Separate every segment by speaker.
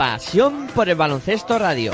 Speaker 1: Pasión por el baloncesto radio.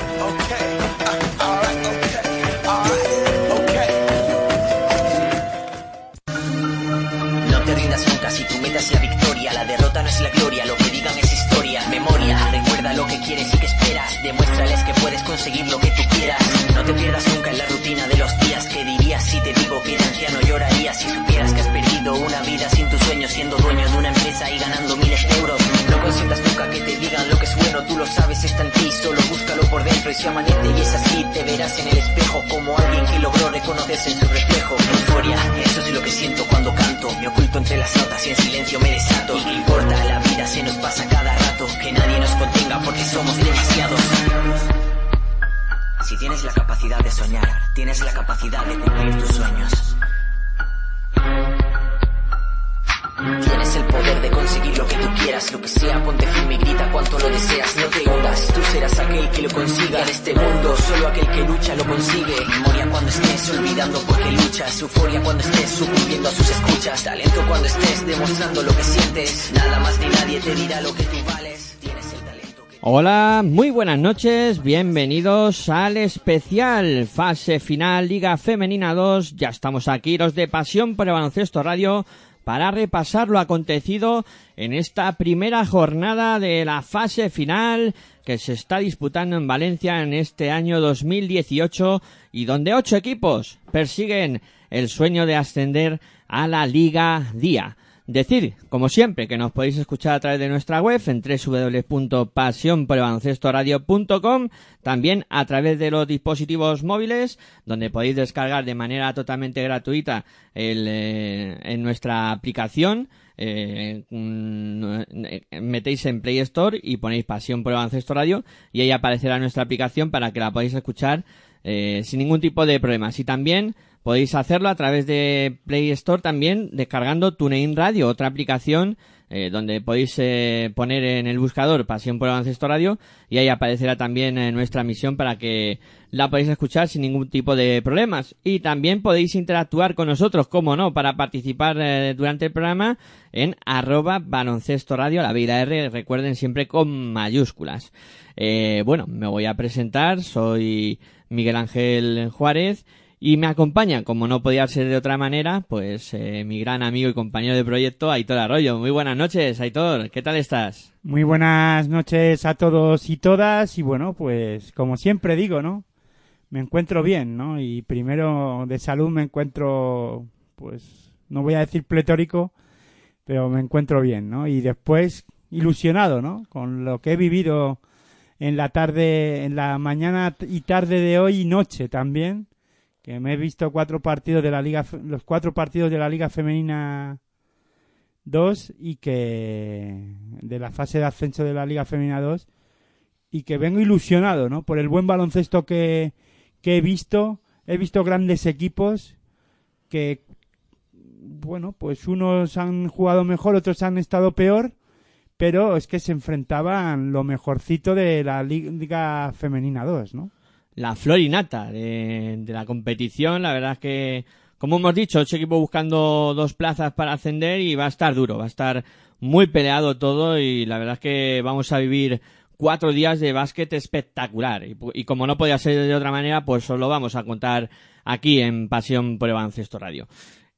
Speaker 2: No te rindas nunca si tu meta es la victoria. La derrota no es la gloria, lo que digan es historia. Memoria, recuerda lo que quieres y que esperas. Demuéstrales que puedes conseguir lo que tú quieras. No te pierdas nunca en la rutina de los días. que si te digo que de anciano llorarías si supieras que has perdido una vida sin tus sueños, siendo dueño de una empresa y ganando miles de euros? No consientas nunca que te digan lo que es bueno, tú lo sabes, está en ti, solo búscalo por dentro. Y si amanece y es así, te verás en el espejo como alguien que logró reconocerse en su reflejo. Euforia, eso es lo que siento cuando canto. Me oculto entre las notas y en silencio me desato. ¿Y qué importa? La vida se nos pasa cada rato. Que nadie nos contenga porque somos demasiados. Si tienes la capacidad de soñar, tienes la capacidad de cumplir tus sueños. Tienes el poder de conseguir lo que tú quieras, lo que sea, ponte firme y grita cuanto lo deseas, no te hundas, tú serás aquel que lo consiga en este mundo, solo aquel que lucha lo consigue. Memoria cuando estés olvidando porque luchas, euforia cuando estés sucumbiendo a sus escuchas, talento cuando estés demostrando lo que sientes, nada más ni nadie te dirá lo que tú vales.
Speaker 1: Hola, muy buenas noches, bienvenidos al especial fase final Liga Femenina 2. Ya estamos aquí los de Pasión por el Baloncesto Radio para repasar lo acontecido en esta primera jornada de la fase final que se está disputando en Valencia en este año 2018 y donde ocho equipos persiguen el sueño de ascender a la Liga Día. Decir, como siempre, que nos podéis escuchar a través de nuestra web en www.pasionporelbaloncestoradio.com, también a través de los dispositivos móviles, donde podéis descargar de manera totalmente gratuita el, eh, en nuestra aplicación. Eh, eh, metéis en Play Store y ponéis Pasión por el Baloncesto Radio y ahí aparecerá nuestra aplicación para que la podáis escuchar eh, sin ningún tipo de problemas. Y también podéis hacerlo a través de Play Store también descargando TuneIn Radio, otra aplicación eh, donde podéis eh, poner en el buscador Pasión por el Baloncesto Radio y ahí aparecerá también eh, nuestra emisión para que la podáis escuchar sin ningún tipo de problemas. Y también podéis interactuar con nosotros, como no, para participar eh, durante el programa en arroba baloncesto radio, la vida R, recuerden siempre con mayúsculas. Bueno, me voy a presentar, soy Miguel Ángel Juárez y me acompaña, como no podía ser de otra manera, pues eh, mi gran amigo y compañero de proyecto, Aitor Arroyo. Muy buenas noches, Aitor, ¿qué tal estás?
Speaker 3: Muy buenas noches a todos y todas y bueno, pues como siempre digo, ¿no? Me encuentro bien, ¿no? Y primero de salud me encuentro, pues, no voy a decir pletórico, pero me encuentro bien, ¿no? Y después ilusionado, ¿no? Con lo que he vivido en la tarde, en la mañana y tarde de hoy y noche también, que me he visto cuatro partidos de la liga, los cuatro partidos de la liga femenina 2 y que de la fase de ascenso de la liga femenina 2 y que vengo ilusionado, ¿no? Por el buen baloncesto que, que he visto, he visto grandes equipos que bueno, pues unos han jugado mejor, otros han estado peor, pero es que se enfrentaban lo mejorcito de la liga femenina 2, ¿no?
Speaker 1: La florinata de, de la competición. La verdad es que, como hemos dicho, ocho equipos buscando dos plazas para ascender y va a estar duro, va a estar muy peleado todo y la verdad es que vamos a vivir cuatro días de básquet espectacular. Y, y como no podía ser de otra manera, pues os lo vamos a contar aquí en Pasión por el Baloncesto Radio.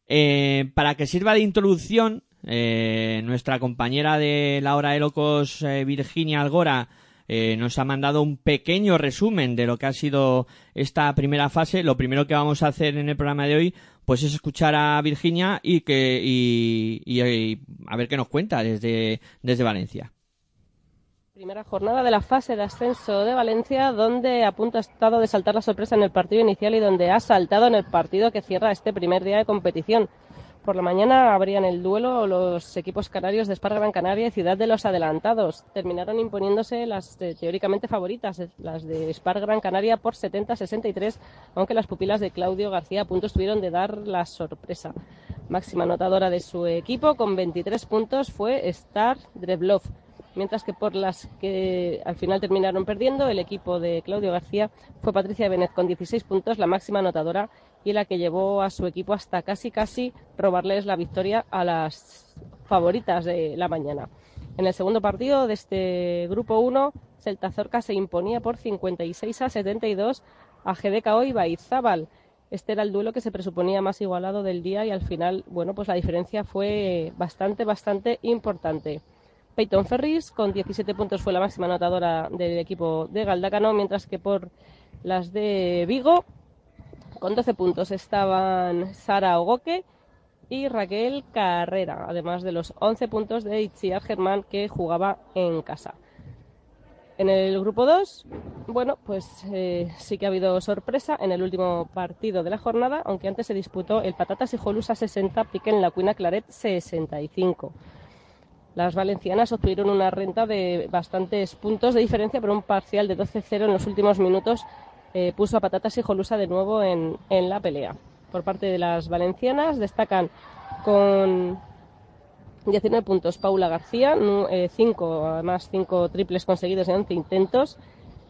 Speaker 1: Eh, para que sirva de introducción, eh, nuestra compañera de la hora de locos, eh, Virginia Algora, eh, nos ha mandado un pequeño resumen de lo que ha sido esta primera fase. Lo primero que vamos a hacer en el programa de hoy, pues es escuchar a Virginia y que y, y- y a ver qué nos cuenta desde, desde Valencia.
Speaker 4: Primera jornada de la fase de ascenso de Valencia, donde a punto ha estado de saltar la sorpresa en el partido inicial y donde ha saltado en el partido que cierra este primer día de competición. Por la mañana abrían el duelo los equipos canarios de Spar Gran Canaria y Ciudad de los Adelantados. Terminaron imponiéndose las eh, teóricamente favoritas, eh, las de Spar Gran Canaria por 70-63, aunque las pupilas de Claudio García a punto estuvieron de dar la sorpresa. Máxima anotadora de su equipo con 23 puntos fue Star Drevlov, mientras que por las que al final terminaron perdiendo, el equipo de Claudio García fue Patricia Benet con 16 puntos, la máxima anotadora y la que llevó a su equipo hasta casi casi robarles la victoria a las favoritas de la mañana. En el segundo partido de este grupo 1, Celta Zorca se imponía por 56 a 72 a GDKO y Baizábal. Este era el duelo que se presuponía más igualado del día y al final, bueno, pues la diferencia fue bastante, bastante importante. Peyton Ferris con 17 puntos fue la máxima anotadora del equipo de Galdácano, mientras que por las de Vigo con 12 puntos estaban Sara Ogoque y Raquel Carrera, además de los 11 puntos de Itziar Germán que jugaba en casa. En el grupo 2, bueno, pues eh, sí que ha habido sorpresa en el último partido de la jornada, aunque antes se disputó el Patatas y Jolusa 60, Piquen La Cuina Claret 65. Las valencianas obtuvieron una renta de bastantes puntos de diferencia, pero un parcial de 12-0 en los últimos minutos eh, puso a Patatas y Jolusa de nuevo en, la pelea. Por parte de las valencianas destacan con 19 puntos Paula García, 5, eh, además 5 triples conseguidos en 11 intentos,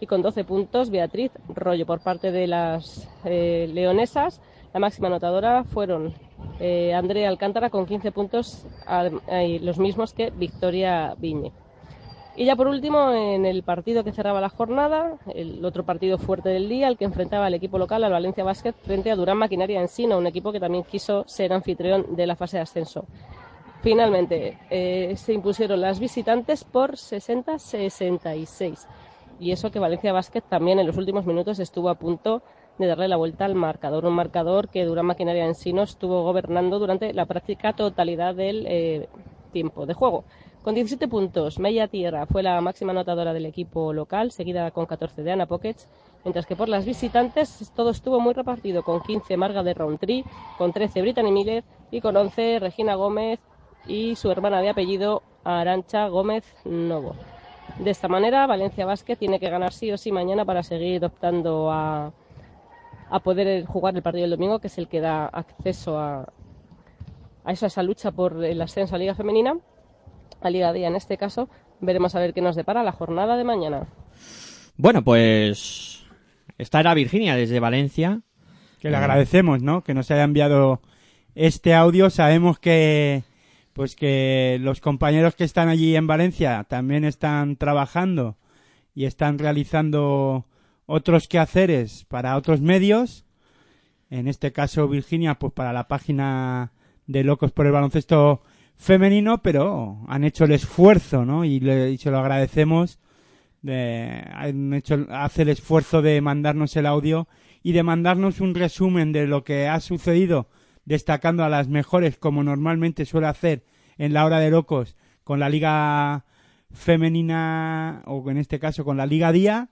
Speaker 4: y con 12 puntos Beatriz Rollo. Por parte de las eh, leonesas, la máxima anotadora fueron Andrea Alcántara con 15 puntos, los mismos que Victoria Viñe. Y ya por último, en el partido que cerraba la jornada, el otro partido fuerte del día, el que enfrentaba al equipo local, al Valencia Basket, frente a Durán Maquinaria Ensino, un equipo que también quiso ser anfitrión de la fase de ascenso. Finalmente, eh, se impusieron las visitantes por 60-66. Y eso que Valencia Basket también en los últimos minutos estuvo a punto de darle la vuelta al marcador. Un marcador que Durán Maquinaria Ensino estuvo gobernando durante la práctica totalidad del eh, tiempo de juego. Con 17 puntos, Meia Tierra fue la máxima anotadora del equipo local, seguida con 14 de Ana Pockets, mientras que por las visitantes todo estuvo muy repartido, con 15 Marga de Roundtree, con 13 Brittany Miller y con 11 Regina Gómez y su hermana de apellido Arancha Gómez Novo. De esta manera, Valencia Basket tiene que ganar sí o sí mañana para seguir optando a, a poder jugar el partido del domingo, que es el que da acceso a, a, eso, a esa lucha por el ascenso a Liga Femenina a Liga Día en este caso. Veremos a ver qué nos depara la jornada de mañana.
Speaker 1: Bueno, pues esta era Virginia desde Valencia.
Speaker 3: Que le agradecemos, ¿no? Que nos haya enviado este audio. Sabemos que pues que los compañeros que están allí en Valencia también están trabajando y están realizando otros quehaceres para otros medios. En este caso Virginia, pues para la página de Locos por el Baloncesto femenino, pero han hecho el esfuerzo, ¿no? Y, le, se lo agradecemos. De, han hecho, hace el esfuerzo de mandarnos el audio y de mandarnos un resumen de lo que ha sucedido, destacando a las mejores, como normalmente suele hacer en la hora de locos, con la liga femenina, o en este caso con la liga día.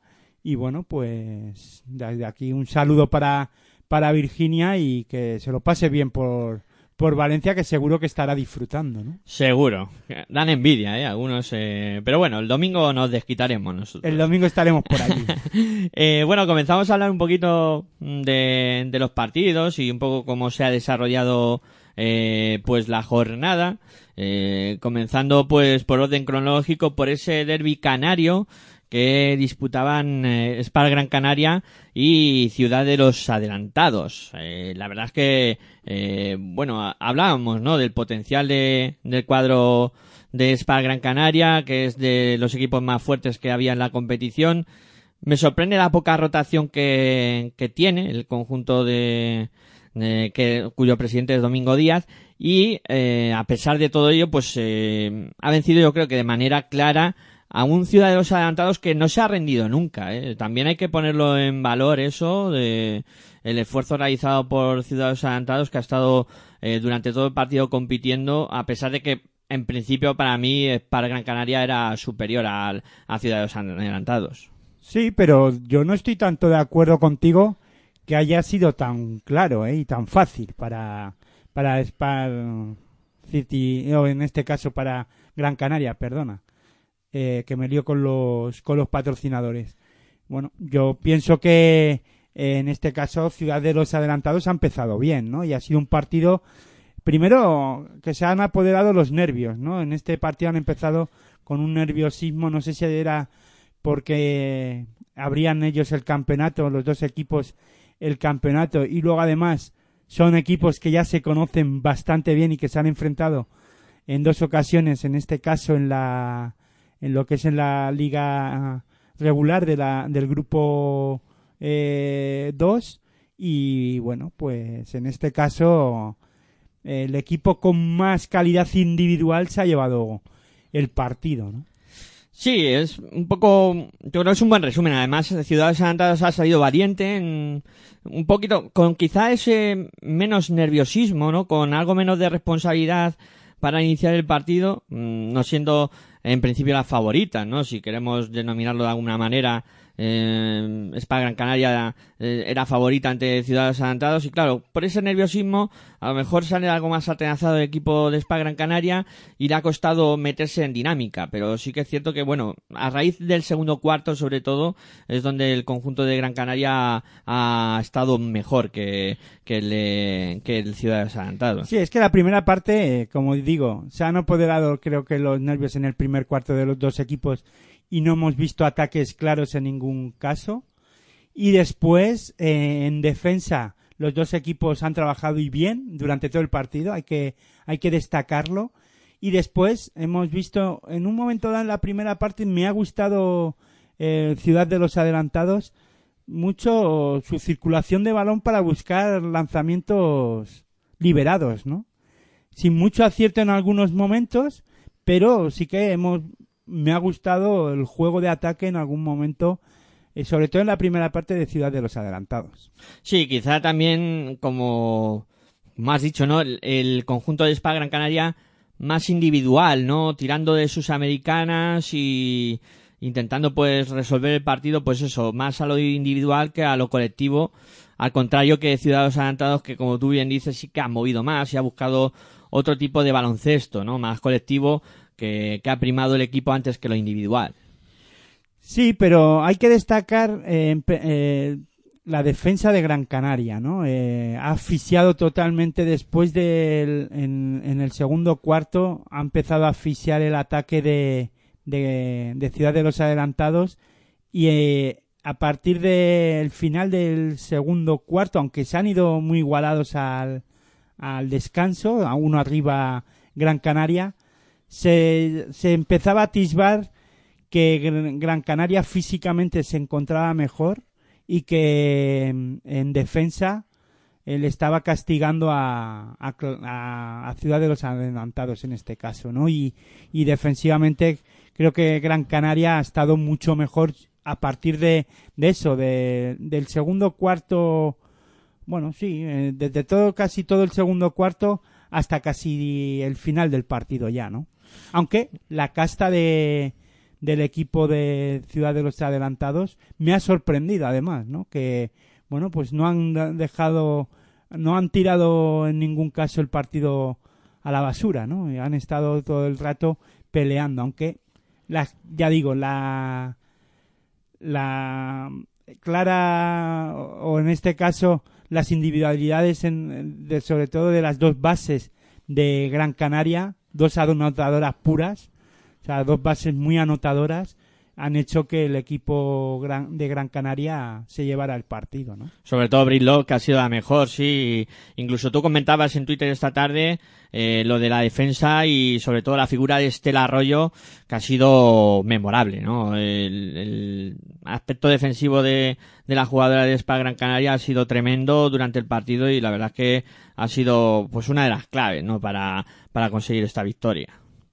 Speaker 3: Y bueno, pues desde aquí un saludo para, para Virginia y que se lo pase bien por, por Valencia que seguro que estará disfrutando, ¿no?
Speaker 1: Seguro. Dan envidia, ¿eh? Algunos. Eh... Pero bueno, el domingo nos desquitaremos nosotros.
Speaker 3: El domingo estaremos por allí.
Speaker 1: eh, bueno, comenzamos a hablar un poquito de, de, los partidos y un poco cómo se ha desarrollado eh, pues la jornada. Eh, comenzando pues por orden cronológico por ese derby canario que disputaban eh, Spar Gran Canaria y Ciudad de los Adelantados. Eh, la verdad es que, eh, bueno, hablábamos, ¿no? Del potencial de, del cuadro de Spar Gran Canaria, que es de los equipos más fuertes que había en la competición. Me sorprende la poca rotación que, que tiene el conjunto de, que, cuyo presidente es Domingo Díaz y eh, a pesar de todo ello pues eh, ha vencido yo creo que de manera clara a un Ciudad de los Adelantados que no se ha rendido nunca. ¿eh? También hay que ponerlo en valor eso de el esfuerzo realizado por Ciudad de los Adelantados que ha estado eh, durante todo el partido compitiendo a pesar de que en principio para mí eh, para Gran Canaria era superior a, a Ciudad de Adelantados.
Speaker 3: Sí, pero yo no estoy tanto de acuerdo contigo que haya sido tan claro ¿eh? y tan fácil para, para Spar City, o en este caso para Gran Canaria, perdona, eh, que me lío con los, con los patrocinadores. Bueno, yo pienso que eh, en este caso Ciudad de los Adelantados ha empezado bien, ¿no? Y ha sido un partido, primero, que se han apoderado los nervios, ¿no? En este partido han empezado con un nerviosismo, no sé si era porque abrían ellos el campeonato, los dos equipos el campeonato y luego además son equipos que ya se conocen bastante bien y que se han enfrentado en dos ocasiones, en este caso en la en lo que es en la liga regular de la, del grupo 2 eh, y bueno, pues en este caso el equipo con más calidad individual se ha llevado el partido, ¿no?
Speaker 1: Sí, es un poco, yo creo que es un buen resumen. Además, Ciudad de San ha salido valiente, en, un poquito, con quizá ese menos nerviosismo, ¿no? Con algo menos de responsabilidad para iniciar el partido, mm, no siendo en principio la favorita, ¿no? Si queremos denominarlo de alguna manera, eh, Spa Gran Canaria eh, era favorita ante Ciudadanos Adelantados y claro, por ese nerviosismo a lo mejor sale algo más atenazado el equipo de Spa Gran Canaria y le ha costado meterse en dinámica, pero sí que es cierto que bueno, a raíz del segundo cuarto sobre todo es donde el conjunto de Gran Canaria ha estado mejor que, que, el, que el Ciudadanos Adelantados.
Speaker 3: Sí, es que la primera parte, eh, como digo, se han apoderado creo que los nervios en el primer cuarto de los dos equipos y no hemos visto ataques claros en ningún caso. Y después, eh, en defensa, los dos equipos han trabajado y bien durante todo el partido, hay que, hay que destacarlo. Y después hemos visto, en un momento dado en la primera parte, me ha gustado eh, Ciudad de los Adelantados mucho su circulación de balón para buscar lanzamientos liberados, ¿no? Sin mucho acierto en algunos momentos, pero sí que hemos me ha gustado el juego de ataque en algún momento, eh, sobre todo en la primera parte de Ciudad de los Adelantados.
Speaker 1: Sí, quizá también, como más dicho, ¿no? El, conjunto de Spa Gran Canaria más individual, ¿no? Tirando de sus americanas y intentando pues resolver el partido, pues eso, más a lo individual que a lo colectivo. Al contrario que Ciudadanos Adelantados, que como tú bien dices, sí que ha movido más y ha buscado otro tipo de baloncesto, ¿no? Más colectivo, que, ha primado el equipo antes que lo individual.
Speaker 3: Sí, pero hay que destacar eh, eh, la defensa de Gran Canaria, ¿no? Eh, ha asfixiado totalmente después del en, el segundo cuarto, ha empezado a asfixiar el ataque de, de, Ciudad de los Adelantados y a partir del final del segundo cuarto, aunque se han ido muy igualados al, al descanso, a uno arriba Gran Canaria, se, se empezaba a atisbar que Gran Canaria físicamente se encontraba mejor y que mm, en defensa él estaba castigando a, a, Ciudad de los Adelantados en este caso, ¿no? Y, y, defensivamente creo que Gran Canaria ha estado mucho mejor a partir de, de eso, de, del segundo cuarto, bueno, sí, eh, desde todo, casi todo el segundo cuarto hasta casi el final del partido ya, ¿no? Aunque la casta de, del equipo de Ciudad de los Adelantados me ha sorprendido además, ¿no? Que, bueno, pues no han dejado, no han tirado en ningún caso el partido a la basura, ¿no? han estado todo el rato peleando, aunque la, ya digo, la, la clara, o en este caso, las individualidades, en, de, sobre todo de las dos bases de Gran Canaria, dos anotadoras puras, o sea, dos bases muy anotadoras, han hecho que el equipo de Gran Canaria se llevara el partido, ¿no?
Speaker 1: Sobre todo Brillo, que ha sido la mejor, sí. Incluso tú comentabas en Twitter esta tarde eh, lo de la defensa y sobre todo la figura de Estela Arroyo, que ha sido memorable, ¿no? El, aspecto defensivo de, de, la jugadora de Spa Gran Canaria ha sido tremendo durante el partido y la verdad es que ha sido pues una de las claves, ¿no? Para, para conseguir esta victoria.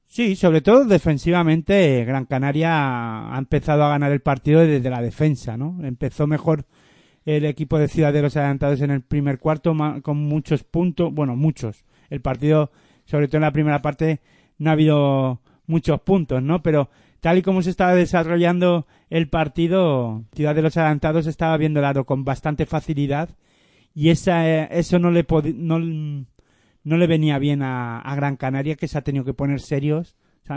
Speaker 3: Sí, sobre todo defensivamente, Gran Canaria ha empezado a ganar el partido desde la defensa, ¿no? Empezó mejor el equipo de Ciudaderos adelantados en el primer cuarto con muchos puntos, bueno, muchos. El partido, sobre todo en la primera parte, no ha habido muchos puntos, ¿no? Pero tal y como se estaba desarrollando el partido, Ciudad de los Adelantados estaba viendo el aro con bastante facilidad y esa, eso no le no, no le venía bien a, Gran Canaria que se ha tenido que poner serios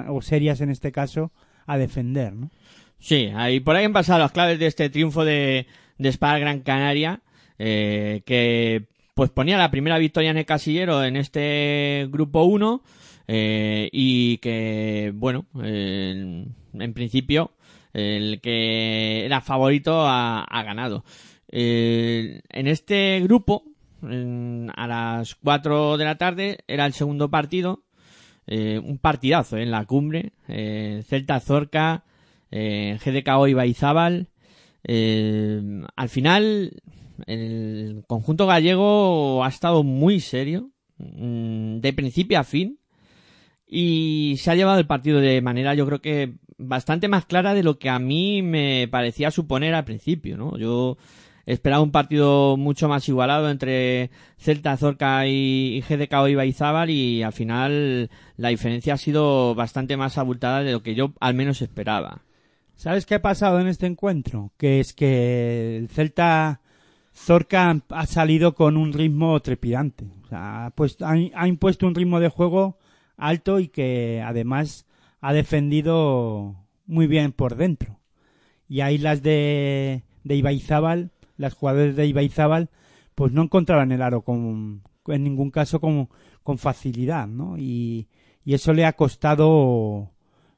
Speaker 3: o serias en este caso a defender, ¿no?
Speaker 1: Sí, ahí por ahí han pasado las claves de este triunfo de, de Gran Canaria, eh, que pues ponía la primera victoria en el casillero en este grupo 1 eh, y que, bueno, en principio el que era favorito ha, ha ganado. Eh, en este grupo, a las 4 de la tarde, era el segundo partido, eh, un partidazo eh, en la cumbre, eh, Celta Zorca, GDKO Ibaizábal. Eh, al final, el conjunto gallego ha estado muy serio, mm, de principio a fin, y se ha llevado el partido de manera, yo creo que bastante más clara de lo que a mí me parecía suponer al principio, ¿no? Yo esperaba un partido mucho más igualado entre Celta, Zorca y, y GDK Ibaizábal y al final la diferencia ha sido bastante más abultada de lo que yo al menos esperaba.
Speaker 3: ¿Sabes qué ha pasado en este encuentro? Que es que el Celta Zorca ha salido con un ritmo trepidante. Ha impuesto un ritmo de juego alto y que además ha defendido muy bien por dentro. Y ahí las de, de Ibaizábal, las jugadores de Ibaizábal, pues no encontraban el aro con, en ningún caso con, con facilidad, ¿no? Y, y eso le ha costado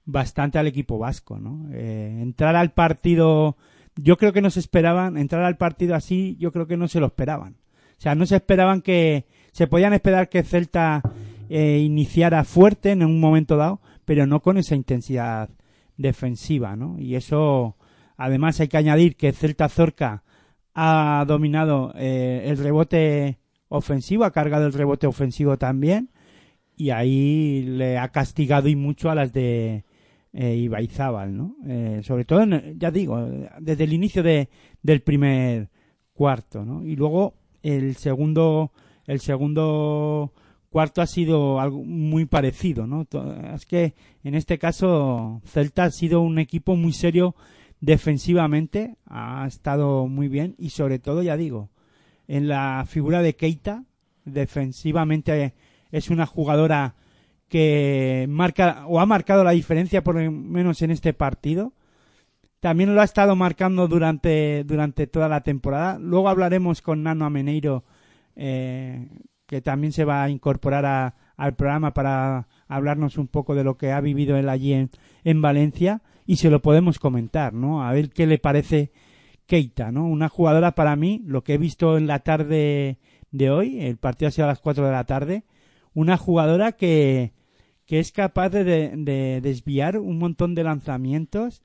Speaker 3: bastante al equipo vasco, ¿no? Eh, entrar al partido, yo creo que no se esperaban, entrar al partido así, yo creo que no se lo esperaban. O sea, no se esperaban que, se podían esperar que Celta eh, iniciara fuerte en un momento dado, pero no con esa intensidad defensiva, ¿no? Y eso, además hay que añadir que Celta Zorca ha dominado eh, el rebote ofensivo, ha cargado el rebote ofensivo también, y ahí le ha castigado y mucho a las de eh, Ibaizábal, ¿no? Eh, sobre todo, en- ya digo, desde el inicio de, del primer cuarto, ¿no? Y luego el segundo, el segundo cuarto ha sido algo muy parecido, ¿no? Es que en este caso Celta ha sido un equipo muy serio defensivamente, ha estado muy bien y sobre todo, ya digo, en la figura de Keita, defensivamente es una jugadora que marca o ha marcado la diferencia por lo menos en este partido. También lo ha estado marcando durante, durante toda la temporada. Luego hablaremos con Nano Ameneiro, eh, que también se va a incorporar a- al programa para hablarnos un poco de lo que ha vivido él allí en, en Valencia y se lo podemos comentar, ¿no? A ver qué le parece Keita, ¿no? Una jugadora para mí, lo que he visto en la tarde de hoy, el partido ha sido a las 4 de la tarde, una jugadora que, que es capaz de, de- de desviar un montón de lanzamientos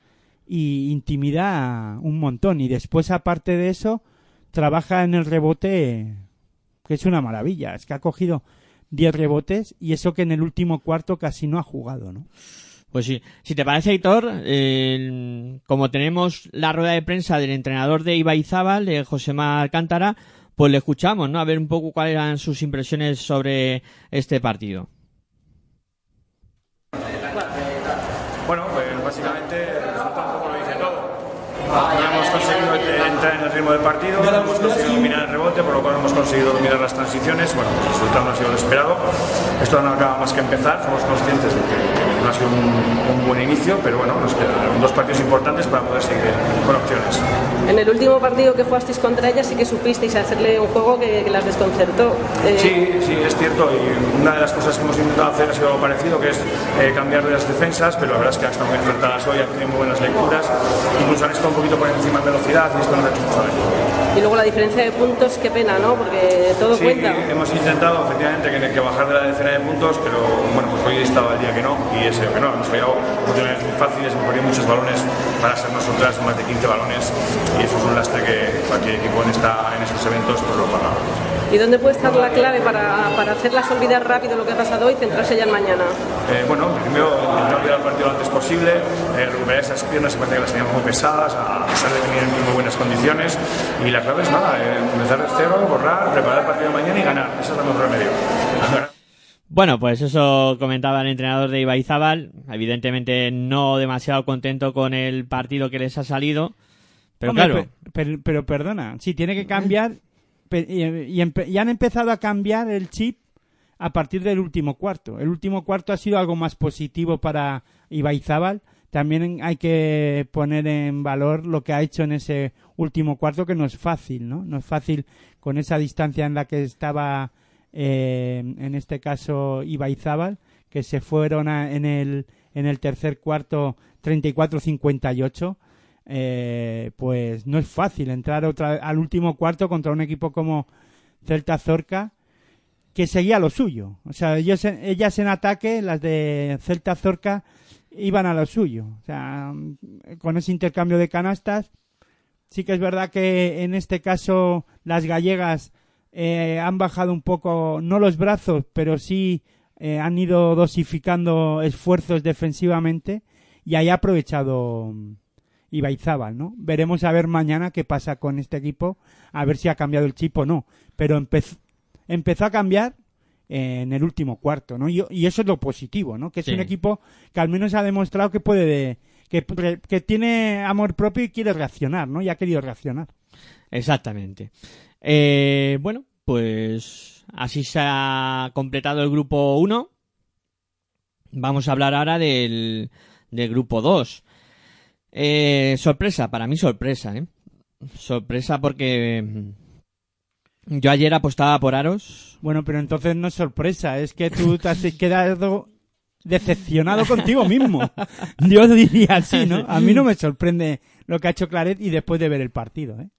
Speaker 3: y intimida un montón. Y después, aparte de eso, trabaja en el rebote, que es una maravilla. Es que ha cogido 10 rebotes y eso que en el último cuarto casi no ha jugado, ¿no?
Speaker 1: Pues sí, si te parece, Hitor, eh, como tenemos la rueda de prensa del entrenador de Ibaizábal, de Josema Alcántara, pues le escuchamos, ¿no? A ver un poco cuáles eran sus impresiones sobre este partido.
Speaker 5: Bueno, pues básicamente el resultado un poco lo dice todo. Ya conseguido eh, entrar en el ritmo del partido, hemos conseguido dominar el rebote, por lo cual hemos conseguido dominar las transiciones. Bueno, el resultado no ha sido lo esperado. Esto no acaba más que empezar, somos conscientes de que no ha sido un, un buen inicio, pero bueno, nos quedan dos partidos importantes para poder seguir con opciones.
Speaker 4: En el último partido que jugasteis contra ella sí que supisteis hacerle un juego que, que las desconcertó. Eh,
Speaker 5: Sí, sí, es cierto. Y una de las cosas que hemos intentado hacer ha sido algo parecido, que es eh, cambiar de las defensas, pero la verdad es que han estado muy acertadas hoy, han tenido muy buenas lecturas. Incluso han estado un poquito por encima en velocidad y esto nos ha.
Speaker 4: Y luego la diferencia de puntos, qué pena, ¿no? Porque todo
Speaker 5: Sí,
Speaker 4: cuenta.
Speaker 5: hemos intentado efectivamente que, que bajar de la decena de puntos, pero bueno, pues hoy estaba el día que no, y ese que no. Hemos fallado oportunidades muy fáciles, hemos perdido muchos balones para ser nosotras, más de 15 balones, y eso es un lastre que cualquier equipo en, esta, en esos eventos pues lo paga.
Speaker 4: ¿Y dónde puede estar la clave para, para hacerlas olvidar rápido lo que ha pasado hoy y centrarse ya en mañana?
Speaker 5: Eh, bueno, primero intentar olvidar el partido lo antes posible, eh, recuperar esas piernas que parece que las teníamos muy pesadas, a pesar de en muy buenas condiciones. Y la clave es nada, eh, empezar de cero, borrar, preparar el partido de mañana y ganar. Ese es el mejor remedio.
Speaker 1: Bueno, pues eso comentaba el entrenador de Ibaizábal, evidentemente no demasiado contento con el partido que les ha salido, pero
Speaker 3: Hombre,
Speaker 1: claro,
Speaker 3: pe- Pero, pero perdona, sí, tiene que cambiar. Y, han empezado a cambiar el chip a partir del último cuarto. El último cuarto ha sido algo más positivo para Ibaizábal. También hay que poner en valor lo que ha hecho en ese último cuarto, que no es fácil, ¿no? No es fácil con esa distancia en la que estaba, eh, en este caso, Ibaizábal, que se fueron en, el, en el tercer cuarto 34-58. Eh, pues no es fácil entrar otra, al último cuarto contra un equipo como Celta Zorca que seguía lo suyo. O sea, ellos, ellas en ataque, las de Celta Zorca, iban a lo suyo. O sea, con ese intercambio de canastas, sí que es verdad que en este caso las gallegas eh, han bajado un poco, no los brazos, pero sí eh, han ido dosificando esfuerzos defensivamente y ahí ha aprovechado Ibaizábal, ¿no? Veremos a ver mañana qué pasa con este equipo, a ver si ha cambiado el chip o no. Pero empezó empezó a cambiar en el último cuarto, ¿no? Y, eso es lo positivo, ¿no? Que es un equipo que al menos ha demostrado que puede, que, que tiene amor propio y quiere reaccionar, ¿no? Y ha querido reaccionar.
Speaker 1: Exactamente. Eh, bueno, pues así se ha completado el grupo 1. Vamos a hablar ahora del, del grupo 2. Eh, sorpresa, para mí sorpresa, ¿eh? Sorpresa porque yo ayer apostaba por Aros.
Speaker 3: Bueno, pero entonces no es sorpresa, es que tú te has quedado decepcionado contigo mismo. Yo diría así, ¿no? A mí no me sorprende lo que ha hecho Claret y después de ver el partido, ¿eh?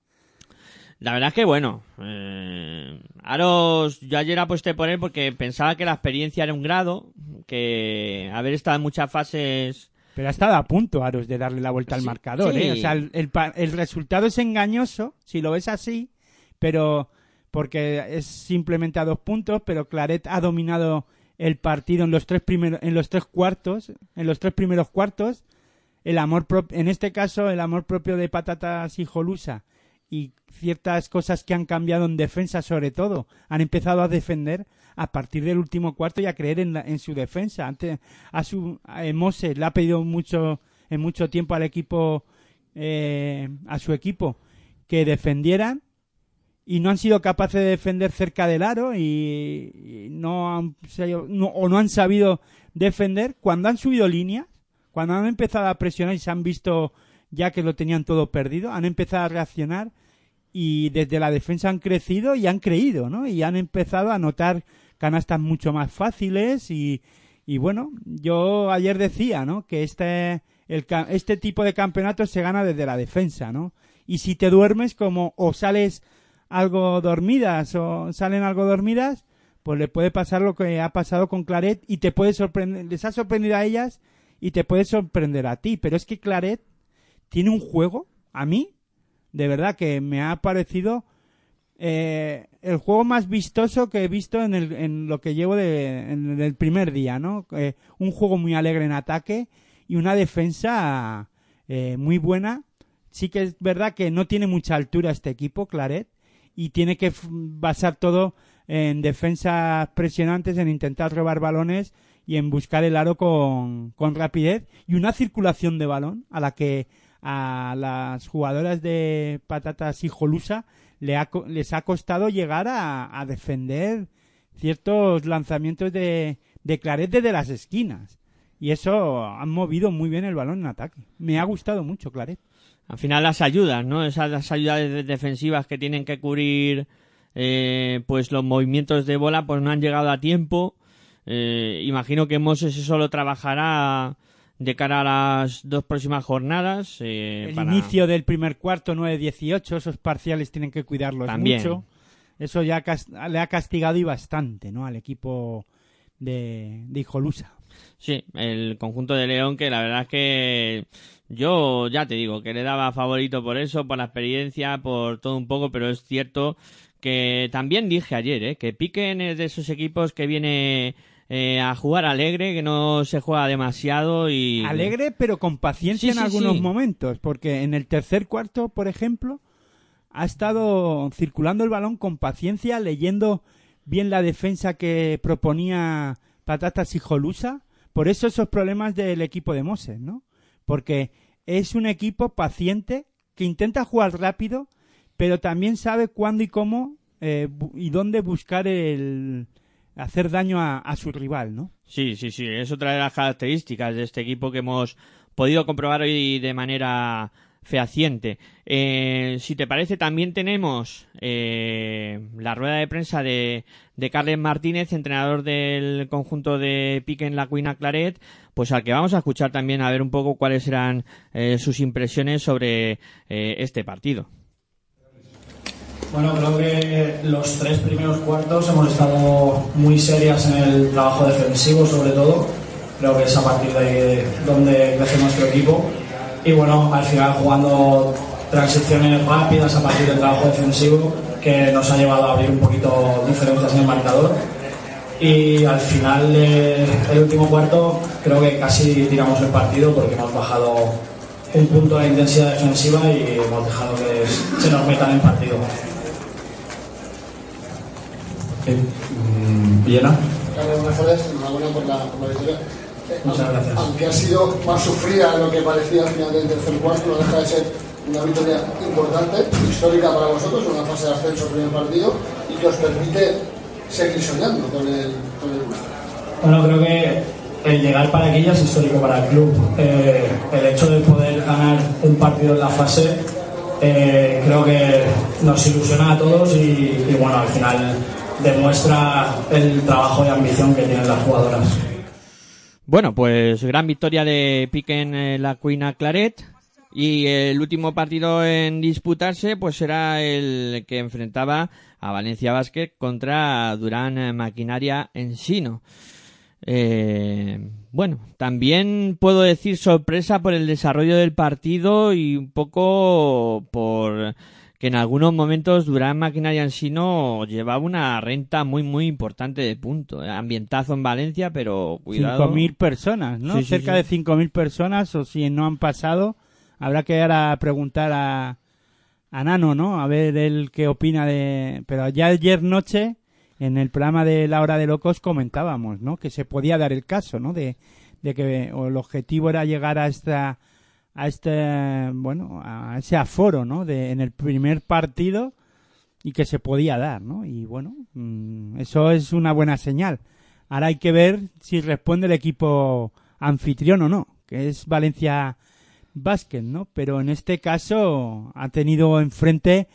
Speaker 1: La verdad es que bueno, eh, Aros, yo ayer aposté por él porque pensaba que la experiencia era un grado, que haber estado en muchas fases...
Speaker 3: Pero ha estado a punto Aros de darle la vuelta al marcador, ¿eh? O sea, el, el resultado es engañoso, si lo ves así, pero porque es simplemente a dos puntos, pero Claret ha dominado el partido en los tres primeros, en los tres cuartos, en los tres primeros cuartos. El amor en este caso, el amor propio de Patatas y Jolusa y ciertas cosas que han cambiado en defensa, sobre todo, han empezado a defender a partir del último cuarto y a creer en, su defensa. Antes, a su a Mose le ha pedido mucho en mucho tiempo al equipo, eh, a su equipo, que defendieran y no han sido capaces de defender cerca del aro y, no han o no han sabido defender cuando han subido líneas, cuando han empezado a presionar y se han visto ya que lo tenían todo perdido, han empezado a reaccionar y desde la defensa han crecido y han creído, ¿no? Y han empezado a notar canastas mucho más fáciles y, y bueno, yo ayer decía, ¿no? Que este, el, este tipo de campeonato se gana desde la defensa, ¿no? Y si te duermes como o sales algo dormidas o salen algo dormidas, pues le puede pasar lo que ha pasado con Claret y te puede sorprender, les ha sorprendido a ellas y te puede sorprender a ti. Pero es que Claret tiene un juego, a mí, de verdad que me ha parecido eh, el juego más vistoso que he visto en, el, en lo que llevo de, en el primer día, ¿no? Eh, un juego muy alegre en ataque y una defensa eh, muy buena. Sí que es verdad que no tiene mucha altura este equipo, Claret, y tiene que basar todo en defensas presionantes, en intentar robar balones y en buscar el aro con, con rapidez y una circulación de balón a la que a las jugadoras de patatas y le les ha costado llegar a, a defender ciertos lanzamientos de, Claret desde las esquinas. Y eso han movido muy bien el balón en ataque. Me ha gustado mucho Claret
Speaker 1: al final las ayudas, ¿no? Esas ayudas defensivas que tienen que cubrir eh, pues los movimientos de bola pues no han llegado a tiempo. Eh, imagino que Moses eso lo trabajará de cara a las dos próximas jornadas.
Speaker 3: Eh, el inicio del primer cuarto 9-18, esos parciales tienen que cuidarlos mucho. Eso ya le ha castigado y bastante, ¿no? Al equipo de, de Hijolusa.
Speaker 1: Sí, el conjunto de León que la verdad es que yo ya te digo que le daba favorito por eso, por la experiencia, por todo un poco, pero es cierto que también dije ayer, ¿eh? que Piquen es de esos equipos que viene eh, a jugar alegre, que no se juega demasiado y...
Speaker 3: Alegre, pero con paciencia en algunos momentos, porque en el tercer cuarto, por ejemplo, ha estado circulando el balón con paciencia, leyendo bien la defensa que proponía Patatas y Jolusa. Por eso esos problemas del equipo de Moses, ¿no? porque es un equipo paciente que intenta jugar rápido, pero también sabe cuándo y cómo eh, y dónde buscar el, hacer daño a, su rival, ¿no?
Speaker 1: Sí, sí, sí, es otra de las características de este equipo que hemos podido comprobar hoy de manera fehaciente. Eh, si te parece, también tenemos eh, la rueda de prensa de, de Carles Martínez, entrenador del conjunto de Pique en la Cuina Claret, pues al que vamos a escuchar también a ver un poco cuáles eran eh, sus impresiones sobre eh, este partido.
Speaker 6: Bueno, creo que los tres primeros cuartos hemos estado muy serias en el trabajo defensivo, sobre todo. Creo que es a partir de ahí donde crece nuestro equipo. Y bueno, al final jugando transiciones rápidas a partir del trabajo defensivo que nos ha llevado a abrir un poquito diferencias en el marcador. Y al final del último cuarto creo que casi tiramos el partido porque hemos bajado un punto la intensidad defensiva y hemos dejado que se nos metan en partido.
Speaker 7: Viena.
Speaker 8: Carlos, buenas tardes. Enhorabuena por la, por la victoria. Eh,
Speaker 6: Muchas
Speaker 8: aunque-
Speaker 6: gracias.
Speaker 8: Aunque ha sido más sufrida de lo que parecía al final del tercer cuarto, no deja de ser una victoria importante, histórica para vosotros, una fase de ascenso primer partido y que os permite seguir soñando con el, con el.
Speaker 6: Bueno, creo que el llegar para aquí ya es histórico para el club. Eh, el hecho de poder ganar un partido en la fase eh, creo que nos ilusiona a todos y, y, bueno, al final demuestra el trabajo y ambición que tienen las jugadoras.
Speaker 1: Bueno, pues gran victoria de Pique en eh, la Cuina Claret. Y el último partido en disputarse, pues será el que enfrentaba a Valencia Basket contra Durán eh, Maquinaria en Sino. Eh, bueno, también puedo decir sorpresa por el desarrollo del partido y un poco por que en algunos momentos Durán Maquinaria en Sino llevaba una renta muy muy importante de punto. Ambientazo en Valencia, pero cuidado.
Speaker 3: 5.000 personas, ¿no?
Speaker 1: Sí, sí,
Speaker 3: Cerca
Speaker 1: sí.
Speaker 3: de 5.000 personas, o si no han pasado, habrá que ahora preguntar a, a Nano, ¿no? A ver él qué opina de... Pero ya ayer noche, en el programa de La Hora de Locos, comentábamos, ¿no? Que se podía dar el caso, ¿no? De, de que el objetivo era llegar a esta a este bueno a ese aforo no de en el primer partido y que se podía dar no y bueno mm, eso es una buena señal. Ahora hay que ver si responde el equipo anfitrión o no que es Valencia Basket no pero en este caso ha tenido enfrente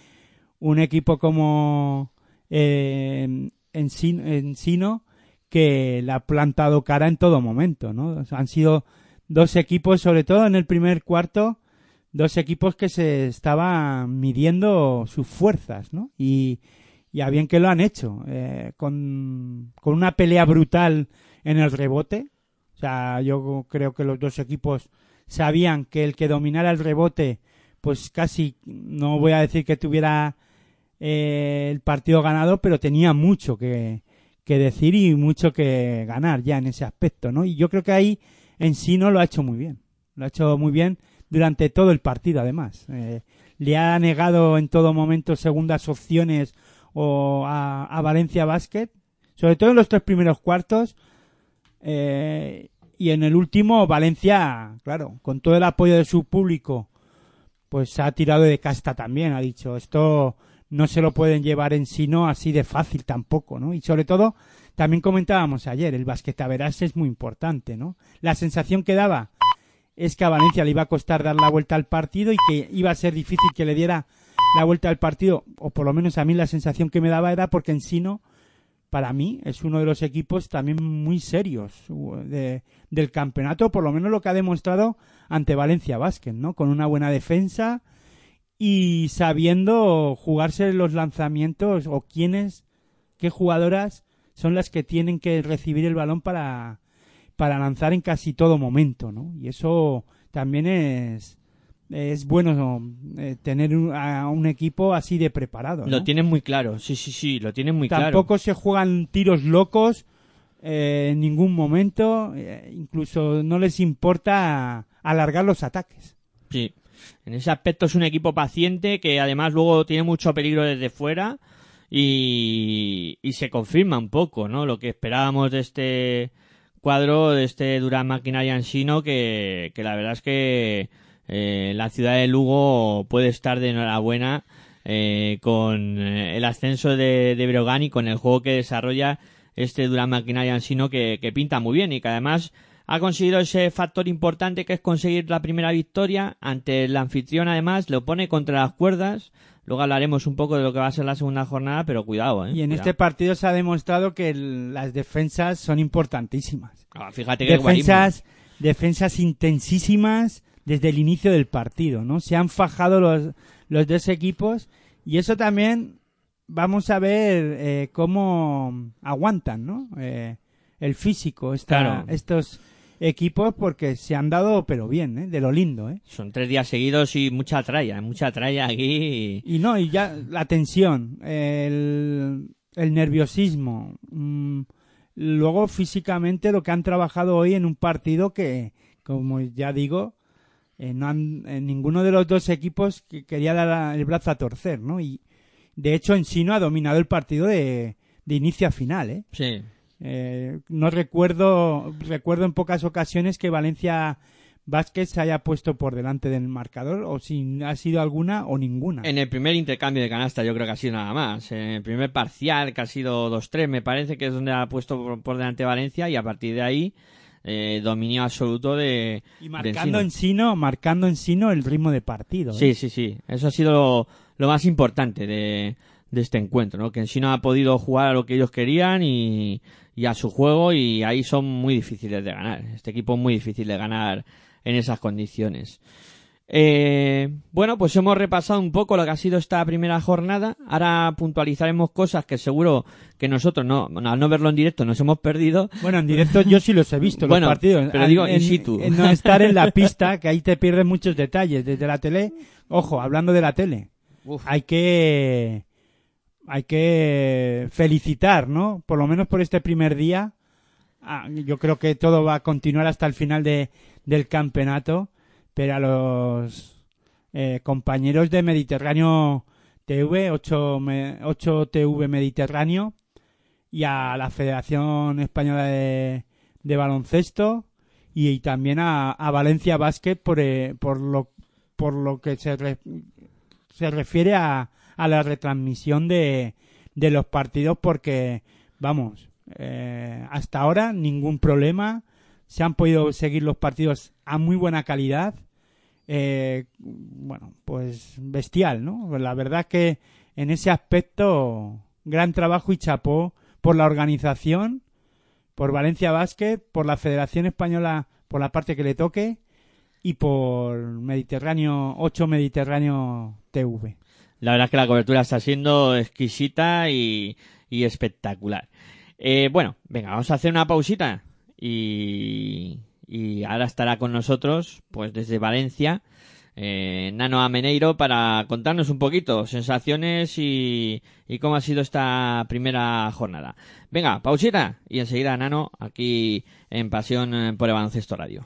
Speaker 3: un equipo como eh, Ensino, que le ha plantado cara en todo momento no han sido dos equipos, sobre todo en el primer cuarto, dos equipos que se estaban midiendo sus fuerzas, ¿no? Y, y a bien que lo han hecho, eh, con, con una pelea brutal en el rebote. O sea, yo creo que los dos equipos sabían que el que dominara el rebote, pues casi, no voy a decir que tuviera eh, el partido ganado, pero tenía mucho que, que decir y mucho que ganar ya en ese aspecto, ¿no? Y yo creo que ahí en sí no lo ha hecho muy bien. Lo ha hecho muy bien durante todo el partido, además. Eh, le ha negado en todo momento segundas opciones o a, Valencia Basket, sobre todo en los tres primeros cuartos. Eh, y en el último, Valencia, claro, con todo el apoyo de su público, pues ha tirado de casta también. Ha dicho, esto no se lo pueden llevar en sí, no así de fácil tampoco, ¿no? Y sobre todo, también comentábamos ayer, el basquetaveras es muy importante, ¿no? La sensación que daba es que a Valencia le iba a costar dar la vuelta al partido y que iba a ser difícil que le diera la vuelta al partido, o por lo menos a mí la sensación que me daba era porque Ensino, para mí, es uno de los equipos también muy serios uh, de- del campeonato, por lo menos lo que ha demostrado ante Valencia Basket, ¿no? Con una buena defensa y sabiendo jugarse los lanzamientos o quiénes, qué jugadoras son las que tienen que recibir el balón para, para lanzar en casi todo momento, ¿no? Y eso también es, es bueno eh, tener un, a un equipo así de preparado. ¿no?
Speaker 1: Lo tienen muy claro, sí, sí, sí, lo tienen muy
Speaker 3: Tampoco
Speaker 1: claro.
Speaker 3: se juegan tiros locos eh, en ningún momento, eh, incluso no les importa alargar los ataques.
Speaker 1: Sí. En ese aspecto es un equipo paciente que además luego tiene mucho peligro desde fuera y, se confirma un poco, ¿no? Lo que esperábamos de este cuadro, de este Durán Maquinaria Ansino, que, que la verdad es que eh, la ciudad de Lugo puede estar de enhorabuena eh, con eh, el ascenso de, de Breogán y con el juego que desarrolla este Durán Maquinaria Ansino que, que pinta muy bien y que además ha conseguido ese factor importante que es conseguir la primera victoria ante el anfitrión además lo pone contra las cuerdas luego hablaremos un poco de lo que va a ser la segunda jornada pero cuidado ¿eh?
Speaker 3: Y en
Speaker 1: Cuidado.
Speaker 3: este partido se ha demostrado que el- las defensas son importantísimas.
Speaker 1: Ah, fíjate que
Speaker 3: Defensas, defensas intensísimas desde el inicio del partido, ¿no? Se han fajado los, los dos equipos y eso también vamos a ver eh, cómo aguantan, ¿no? Eh, el físico, esta-
Speaker 1: Claro.
Speaker 3: estos equipos porque se han dado pero bien, ¿eh? De lo lindo, ¿eh?
Speaker 1: son tres días seguidos y mucha tralla mucha tralla aquí
Speaker 3: Y no, y ya la tensión, el, el nerviosismo, mm, luego físicamente lo que han trabajado hoy en un partido que, como ya digo, eh, no han, eh, ninguno de los dos equipos que quería dar el brazo a torcer, ¿no? Y de hecho Ensino ha dominado el partido de, de inicio a final, ¿eh?
Speaker 1: sí
Speaker 3: Eh, no recuerdo, recuerdo en pocas ocasiones que Valencia Vázquez se haya puesto por delante del marcador, o si ha sido alguna o ninguna.
Speaker 1: En el primer intercambio de canasta yo creo que ha sido nada más. En el primer parcial, que ha sido 2-3, me parece que es donde ha puesto por, delante Valencia y a partir de ahí eh, dominio absoluto de...
Speaker 3: Y
Speaker 1: de
Speaker 3: marcando
Speaker 1: Ensino.
Speaker 3: en Sino, marcando en Sino el ritmo de partido. ¿eh?
Speaker 1: Sí, sí, sí. Eso ha sido lo, lo más importante de, de este encuentro, ¿no? Que Ensino ha podido jugar a lo que ellos querían y, y a su juego y ahí son muy difíciles de ganar. Este equipo es muy difícil de ganar en esas condiciones. Eh, bueno, pues hemos repasado un poco lo que ha sido esta primera jornada. Ahora puntualizaremos cosas que seguro que nosotros no, al no verlo en directo nos hemos perdido.
Speaker 3: Bueno, en directo yo sí los he visto,
Speaker 1: Bueno,
Speaker 3: los partidos.
Speaker 1: pero digo in
Speaker 3: en,
Speaker 1: situ.
Speaker 3: en no estar en la pista, que ahí te pierdes muchos detalles. Desde la tele, ojo, hablando de la tele,
Speaker 1: Uf.
Speaker 3: hay que hay que felicitar, ¿no? Por lo menos por este primer día. Ah, yo creo que todo va a continuar hasta el final de, del campeonato, pero a los eh, compañeros de Mediterráneo TV, 8, me- 8 TV Mediterráneo, y a la Federación Española de, de Baloncesto y, también a, a Valencia Basket por, eh, por, lo, por lo que se, se refiere a, a la retransmisión de, de los partidos porque, vamos, eh, hasta ahora ningún problema, se han podido seguir los partidos a muy buena calidad. Eh, bueno, pues bestial, ¿no? La verdad que en ese aspecto, gran trabajo y chapó por la organización, por Valencia Basket, por la Federación Española, por la parte que le toque, y por Mediterráneo, 8 Mediterráneo TV.
Speaker 1: La verdad es que la cobertura está siendo exquisita y, espectacular. Eh, bueno, venga, vamos a hacer una pausita y, ahora estará con nosotros, pues desde Valencia, eh, Nano Ameneiro para contarnos un poquito sensaciones y, y cómo ha sido esta primera jornada. Venga, pausita y enseguida Nano aquí en Pasión por el Baloncesto Radio.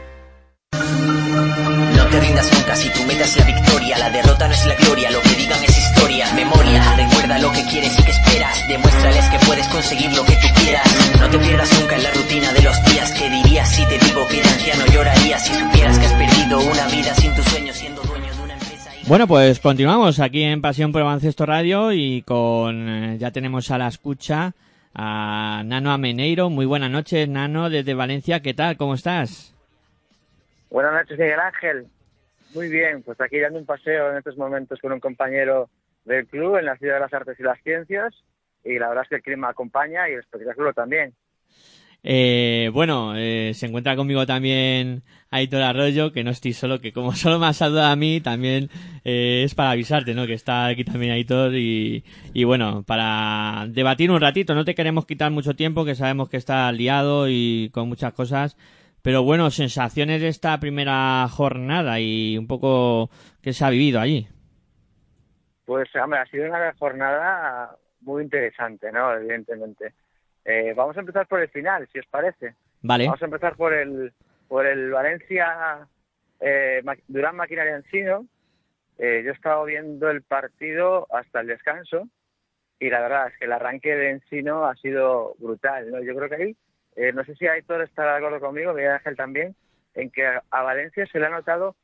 Speaker 2: No te rindas nunca si tu meta es la victoria. La derrota no es la gloria, lo que digan es historia. Memoria, recuerda lo que quieres y que esperas. Demuéstrales que puedes conseguir lo que tú quieras. No te pierdas nunca en la rutina de los días. ¿Qué dirías si te digo que de anciano llorarías si supieras que has perdido una vida sin tus sueños siendo dueño de una empresa? y-
Speaker 1: Bueno, pues continuamos aquí en Pasión por Baloncesto Radio y con eh, ya tenemos a la escucha a Nano Ameneiro. Muy buenas noches, Nano, desde Valencia. ¿Qué tal? ¿Cómo estás?
Speaker 9: Buenas noches, Miguel Ángel. Muy bien, pues aquí dando un paseo en estos momentos con un compañero del club en la Ciudad de las Artes y las Ciencias y la verdad es que el clima acompaña y el espectáculo también.
Speaker 1: Eh, bueno, eh, se encuentra conmigo también Aitor Arroyo, que no estoy solo, que como solo me ha saludado a mí, también eh, es para avisarte, ¿no? Que está aquí también Aitor y, y bueno, para debatir un ratito, no te queremos quitar mucho tiempo, que sabemos que está liado y con muchas cosas, pero bueno, sensaciones de esta primera jornada y un poco que se ha vivido allí.
Speaker 9: Pues, hombre, ha sido una jornada muy interesante, ¿no? Evidentemente. Eh, vamos a empezar por el final, si os parece.
Speaker 1: Vale.
Speaker 9: Vamos a empezar por el, por el Valencia eh, Durán Maquinaria Encino. Eh, yo he estado viendo el partido hasta el descanso y la verdad es que el arranque de Encino ha sido brutal. ¿no? Yo creo que ahí, eh, no sé si Aitor estará de acuerdo conmigo, Miguel Ángel también, en que a, Valencia se le ha notado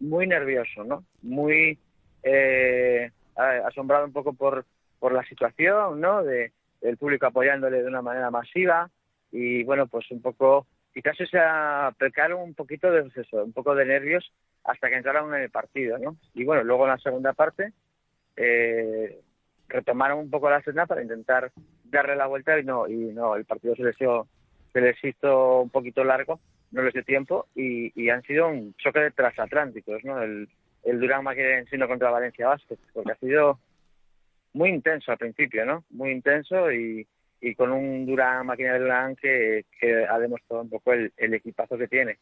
Speaker 9: muy nervioso, ¿no? Muy eh, asombrado un poco por, por la situación, ¿no? De, del público apoyándole de una manera masiva y bueno, pues un poco, quizás se aplicaron un poquito de eso, un poco de nervios hasta que entraron en el partido, ¿no? Y bueno, luego en la segunda parte eh, retomaron un poco la senda para intentar darle la vuelta y no, y no, el partido se les hizo, se les hizo un poquito largo, no les dio tiempo y, y han sido un choque de transatlánticos, ¿no? El, el Durán Maquinaria Encino contra Valencia Basket, porque ha sido muy intenso al principio, ¿no? Muy intenso y, y con un Durán Máquina de Durán que, que ha demostrado un poco el, el equipazo que tiene.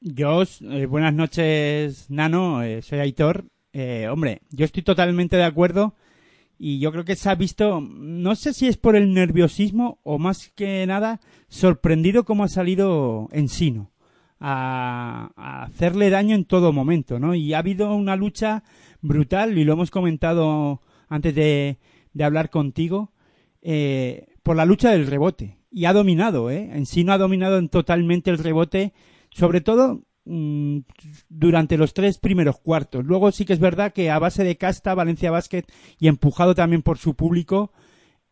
Speaker 3: Yo, eh, buenas noches, Nano, eh, soy Aitor. Eh, hombre, yo estoy totalmente de acuerdo y yo creo que se ha visto, no sé si es por el nerviosismo o más que nada, sorprendido cómo ha salido Ensino a, a hacerle daño en todo momento, ¿no? Y ha habido una lucha brutal y lo hemos comentado antes de, de hablar contigo eh, por la lucha del rebote y ha dominado, ¿eh? Ensino ha dominado en totalmente el rebote sobre todo mm, durante los tres primeros cuartos. Luego sí que es verdad que a base de casta, Valencia Basket y empujado también por su público,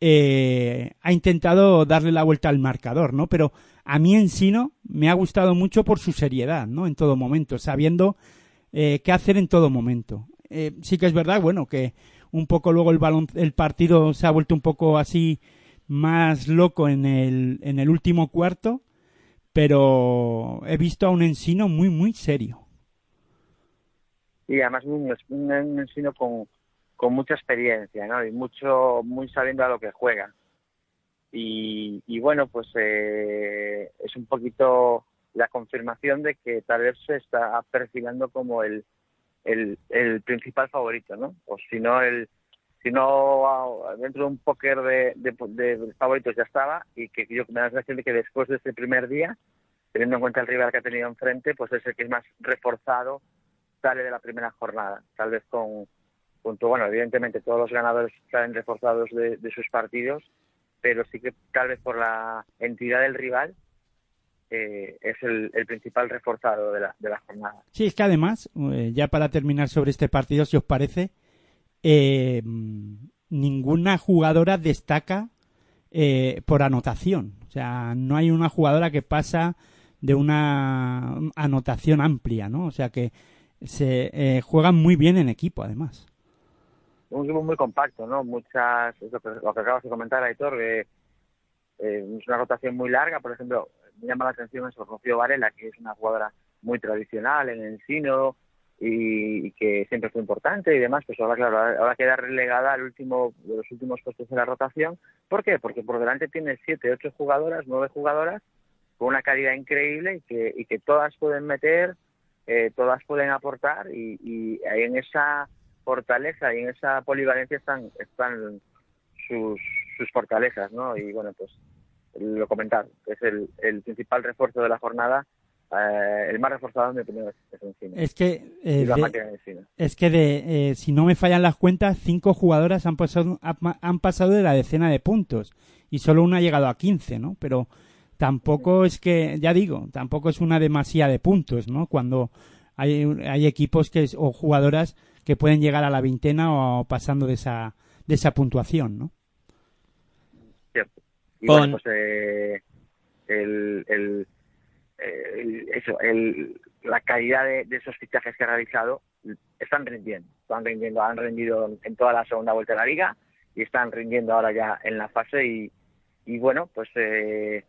Speaker 3: eh, ha intentado darle la vuelta al marcador, ¿no? Pero a mí en sí no me ha gustado mucho por su seriedad, ¿no? En todo momento, sabiendo eh, qué hacer en todo momento. Eh, sí que es verdad, bueno, que un poco luego el balón, el partido se ha vuelto un poco así más loco en el, en el último cuarto, pero he visto a un ensino muy, muy serio.
Speaker 9: Y además un, un, ensino con, con mucha experiencia, ¿no? Y mucho, muy sabiendo a lo que juega. Y, y bueno, pues eh, es un poquito la confirmación de que tal vez se está perfilando como el, el, el principal favorito, ¿no? O si no, el, si no ah, dentro de un póker de, favoritos ya estaba y que yo me da la sensación de que después de este primer día, teniendo en cuenta el rival que ha tenido enfrente, pues es el que es más reforzado sale de la primera jornada, tal vez con, junto, bueno, evidentemente todos los ganadores salen reforzados de, sus partidos, pero sí que tal vez por la entidad del rival eh, es el, principal reforzado de la, de la jornada.
Speaker 3: Sí, es que además, eh, ya para terminar sobre este partido, si os parece, eh, ninguna jugadora destaca eh, por anotación. O sea, no hay una jugadora que pasa de una anotación amplia, ¿no? O sea que se eh, juegan muy bien en equipo, además.
Speaker 9: Un equipo muy compacto, ¿no? Muchas, lo que, acabas de comentar, Aitor, eh, es una rotación muy larga. Por ejemplo, me llama la atención eso, Rocío Varela, que es una jugadora muy tradicional en el Sino y, que siempre fue importante y demás, pues ahora, claro, ahora queda relegada al último de los últimos puestos de la rotación. ¿Por qué? Porque por delante tiene siete, ocho jugadoras, nueve jugadoras con una calidad increíble y que, y que todas pueden meter, eh, todas pueden aportar y, y en esa fortaleza y en esa polivalencia están, están sus, sus fortalezas, ¿no? Y bueno, pues lo comentar, es el, el principal refuerzo de la jornada, eh, el más reforzado en mi opinión es, es
Speaker 3: Es que, eh,
Speaker 9: de,
Speaker 3: es que de, eh, si no me fallan las cuentas, cinco jugadoras han pasado, han pasado de la decena de puntos y solo una ha llegado a 15, ¿no? Pero tampoco es que, ya digo, tampoco es una demasía de puntos, ¿no? Cuando hay, hay equipos que o jugadoras que pueden llegar a la veintena o pasando de esa, de esa puntuación, ¿no?
Speaker 9: Cierto. Y Con... bueno, pues eh, el, el, el, eso, el, la calidad de, esos fichajes que ha realizado están rindiendo, están rindiendo, han rendido en toda la segunda vuelta de la liga y están rindiendo ahora ya en la fase y, y bueno, pues eh,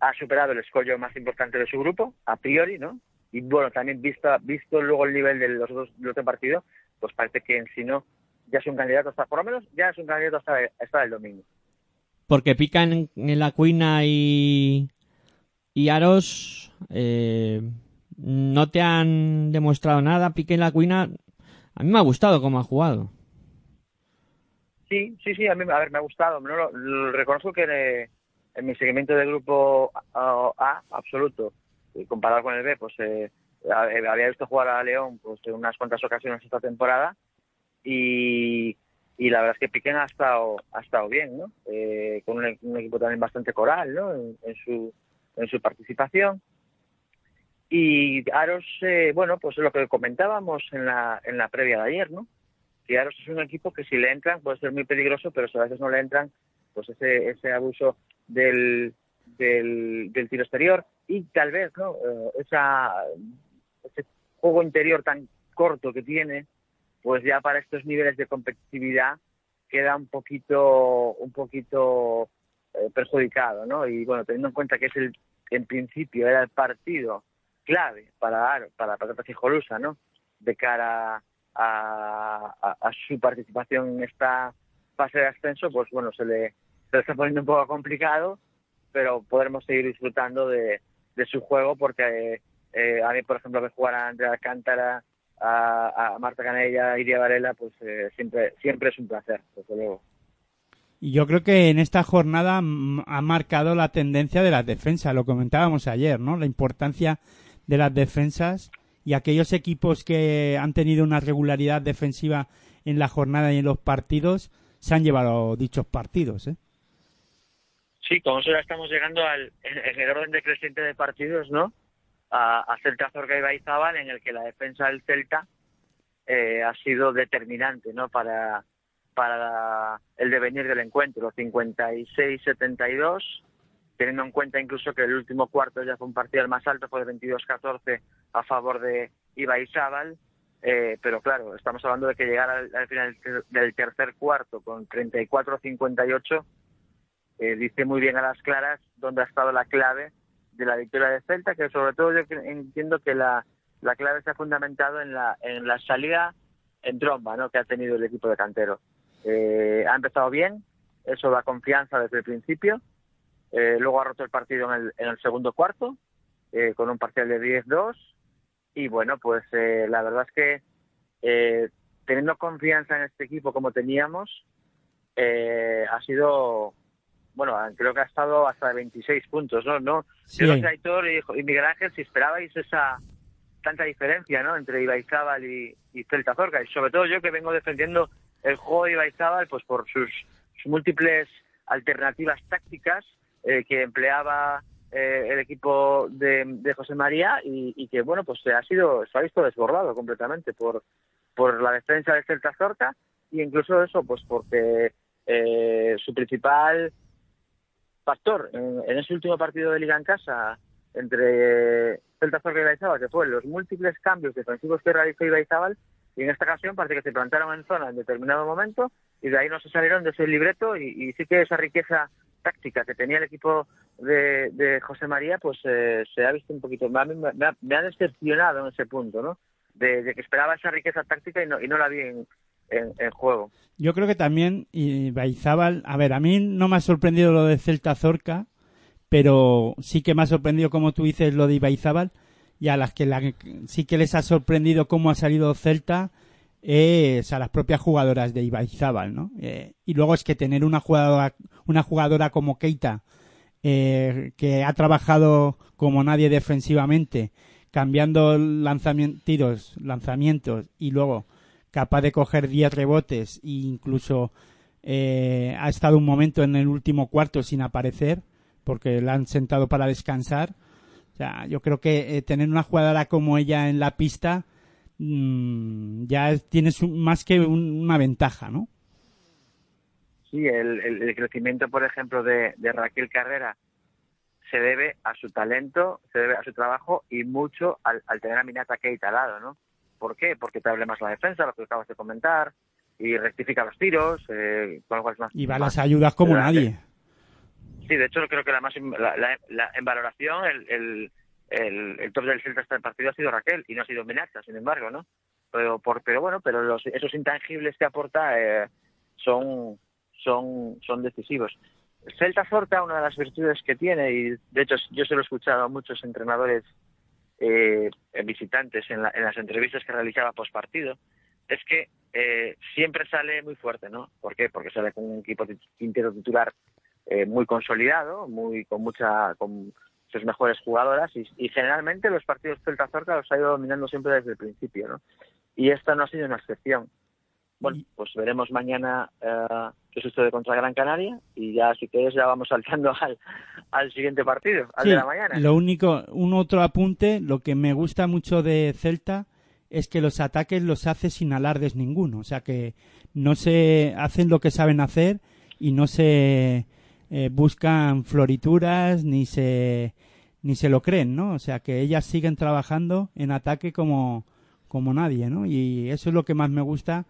Speaker 9: ha superado el escollo más importante de su grupo, a priori, ¿no? Y bueno, también visto, visto luego el nivel de los dos, de los partidos, pues parece que en sí no, ya es un candidato hasta, por lo menos, ya es un candidato hasta, hasta el domingo.
Speaker 1: Porque pican en la cuina y, y Aros, eh, no te han demostrado nada. Pique en la cuina, a mí me ha gustado cómo ha jugado.
Speaker 9: Sí, sí, sí, a mí a ver, me ha gustado. Lo, reconozco que eh, en mi seguimiento del grupo A, absoluto, comparado con el B, pues eh, había visto jugar a León pues en unas cuantas ocasiones esta temporada y, y la verdad es que Piquen ha estado ha estado bien, ¿no? Eh, con un, equipo también bastante coral, ¿no? En, su en su participación y Aros, eh, bueno, pues lo que comentábamos en la en la previa de ayer, ¿no? Que Aros es un equipo que si le entran puede ser muy peligroso, pero si a veces no le entran, pues ese ese abuso del del, del tiro exterior y tal vez, ¿no? Eh, esa ese juego interior tan corto que tiene, pues ya para estos niveles de competitividad queda un poquito un poquito eh, perjudicado, ¿no? Y bueno, teniendo en cuenta que es el en principio era el partido clave para para para Fijolusa, ¿no? De cara a, su participación en esta fase de ascenso, pues bueno, se le, se le está poniendo un poco complicado, pero podremos seguir disfrutando de, de su juego porque eh, a mí, por ejemplo, que jugar a Andrea Alcántara, a, a Marta Canella, Iria Varela, pues eh, siempre, siempre es un placer, desde luego.
Speaker 3: Y yo creo que en esta jornada ha marcado la tendencia de las defensas, lo comentábamos ayer, ¿no? La importancia de las defensas y aquellos equipos que han tenido una regularidad defensiva en la jornada y en los partidos se han llevado dichos partidos, ¿eh?
Speaker 9: Sí, como eso ya estamos llegando al, en el orden decreciente de partidos, ¿no? A, a Celta Zorga y Baizábal, en el que la defensa del Celta eh, ha sido determinante, ¿no? Para, para el devenir del encuentro, 56-72, teniendo en cuenta incluso que el último cuarto ya fue un partido más alto, fue de 22-14 a favor de Ibaizábal, eh, pero claro, estamos hablando de que llegar al, al final del tercer cuarto con 34-58 eh, dice muy bien a las claras dónde ha estado la clave de la victoria de Celta, que sobre todo yo entiendo que la, la clave se ha fundamentado en la, en la salida en tromba ¿no? que ha tenido el equipo de Cantero. Eh, ha empezado bien, eso da confianza desde el principio, eh, luego ha roto el partido en el, en el segundo cuarto, eh, con un parcial de 10-2, y bueno, pues eh, la verdad es que eh, teniendo confianza en este equipo como teníamos, eh, ha sido bueno, creo que ha estado hasta 26 puntos, ¿no? no
Speaker 3: Sí.
Speaker 9: Yo no sé, Aitor y, y Miguel Ángel, si esperabais esa tanta diferencia, ¿no? Entre Ibaizábal y, y Celta Zorca. Y sobre todo yo que vengo defendiendo el juego de Ibaizábal, pues por sus, múltiples alternativas tácticas eh, que empleaba eh, el equipo de, de José María y, que, bueno, pues se ha sido, se ha visto desbordado completamente por, por la defensa de Celta Zorca y incluso eso, pues porque eh, su principal factor en, en, ese último partido de liga en casa entre Celta Zorca y Ibaizábal, que fue los múltiples cambios defensivos que realizó Ibaizábal, y en esta ocasión parece que se plantaron en zona en determinado momento y de ahí no se salieron de ese libreto y, sí que esa riqueza táctica que tenía el equipo de, de José María pues eh, se ha visto un poquito me ha, me, ha, decepcionado en ese punto no de, que esperaba esa riqueza táctica y no, y no la vi en, en, juego.
Speaker 3: Yo creo que también y a ver a mí no me ha sorprendido lo de Celta Zorca pero sí que me ha sorprendido como tú dices lo de Ibaizábal y a las que la, sí que les ha sorprendido cómo ha salido Celta es a las propias jugadoras de Ibaizábal, ¿no? Eh, y luego es que tener una jugadora, una jugadora como Keita, eh, que ha trabajado como nadie defensivamente, cambiando lanzamientos, tiros, lanzamientos y luego capaz de coger 10 rebotes e incluso eh, ha estado un momento en el último cuarto sin aparecer porque la han sentado para descansar o sea, yo creo que eh, tener una jugadora como ella en la pista mmm, ya tienes un, más que un, una ventaja, ¿no?
Speaker 9: Sí, el, el, el crecimiento, por ejemplo, de, de, Raquel Carrera se debe a su talento, se debe a su trabajo y mucho al, al tener a Minata Keita al lado, ¿no? ¿Por qué? Porque te hable más la defensa, lo que acabas de comentar, y rectifica los tiros, eh, con lo cual es más...
Speaker 3: Y va a las ayudas como nadie.
Speaker 9: Sí, de hecho creo que la más la, la- la- en valoración el, el, el, top del Celta hasta el partido ha sido Raquel y no ha sido Menacha, sin embargo, ¿no? Pero, por, pero bueno, pero los, esos intangibles que aporta eh, son, son, son decisivos. Celta Zorca, una de las virtudes que tiene, y de hecho yo se lo he escuchado a muchos entrenadores eh, visitantes en, la- en las entrevistas que realizaba post partido, es que eh, siempre sale muy fuerte, ¿no? ¿Por qué? Porque sale con un equipo quintero titular eh, muy consolidado, muy con mucha con sus mejores jugadoras y, y generalmente los partidos Celta Zorca los ha ido dominando siempre desde el principio, ¿no? Y esta no ha sido una excepción. Bueno, pues veremos mañana eh, qué sucede contra Gran Canaria y ya si quieres ya vamos saltando al, al siguiente partido, al
Speaker 3: Sí,
Speaker 9: de la mañana.
Speaker 3: lo único, un otro apunte, lo que me gusta mucho de Celta es que los ataques los hace sin alardes ninguno, o sea que no se hacen lo que saben hacer y no se eh, buscan florituras ni se ni se lo creen, ¿no? O sea que ellas siguen trabajando en ataque como como nadie, ¿no? Y eso es lo que más me gusta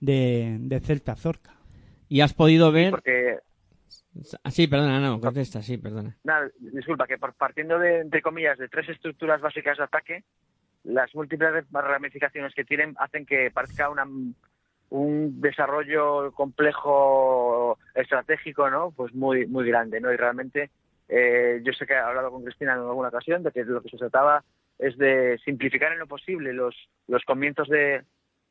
Speaker 3: de, de Celta Zorca.
Speaker 1: ¿Y has podido ver...?
Speaker 9: Porque
Speaker 1: Ah, Sí, perdona, no, contesta, sí, perdona.
Speaker 9: Nada, disculpa, que por- partiendo de, entre comillas, de tres estructuras básicas de ataque, las múltiples ramificaciones que tienen hacen que parezca una, un desarrollo complejo estratégico, ¿no? Pues muy, muy grande, ¿no? Y realmente, eh, yo sé que he hablado con Cristina en alguna ocasión de que lo que se trataba es de simplificar en lo posible los, los comienzos de,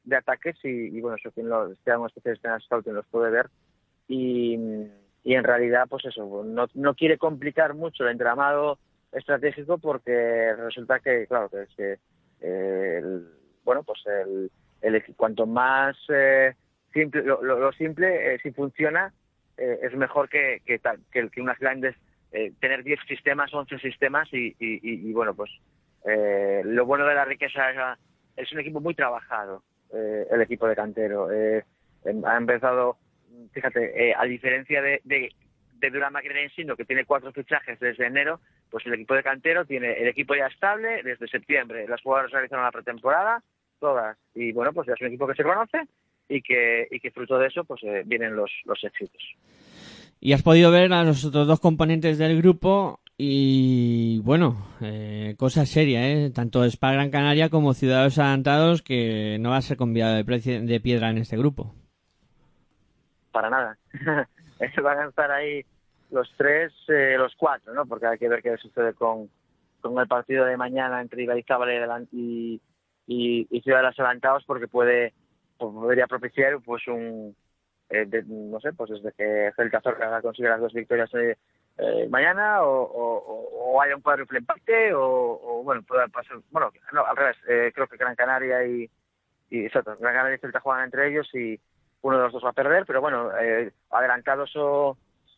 Speaker 9: de ataques y, y, bueno, eso quien lo sea un especialista en scouting los puede ver y, y en realidad pues eso no, no quiere complicar mucho el entramado estratégico porque resulta que claro que es que eh, el- bueno pues el, el cuanto más eh, simple lo, lo- simple eh, si funciona eh, es mejor que que, que, que unas grandes eh, tener 10 sistemas 11 sistemas y, y, y- y, bueno pues lo bueno de la riqueza es, un equipo muy trabajado el equipo de cantero em- ha empezado fíjate, a diferencia de, de, de Durán Maquinensindo, que tiene cuatro fichajes desde enero, pues el equipo de cantero tiene el equipo ya estable desde septiembre. Las jugadoras realizaron la pretemporada, todas. Y bueno, pues ya es un equipo que se conoce y que, y que fruto de eso pues eh, vienen los, los éxitos.
Speaker 1: Y has podido ver a los otros dos componentes del grupo y bueno, eh, cosa seria, ¿eh? Tanto Spa Gran Canaria como Ciudadanos Adelantados que no va a ser convidado de, piedra en este grupo.
Speaker 9: Para nada. Van a estar ahí los tres, eh, los cuatro, ¿no? Porque hay que ver qué sucede con, con el partido de mañana entre Ibaizábal y, y, y, Ciudadanos Adelantados porque puede pues, podría propiciar pues un eh, de- no sé pues desde que Celta Zorca consiga las dos victorias eh, eh, mañana o, o, o- haya un cuádruple empate o, o, bueno pueda pasar bueno no al revés eh, creo que Gran Canaria y Gran Canaria y Celta juegan entre ellos y uno de los dos va a perder pero bueno eh, adelantados o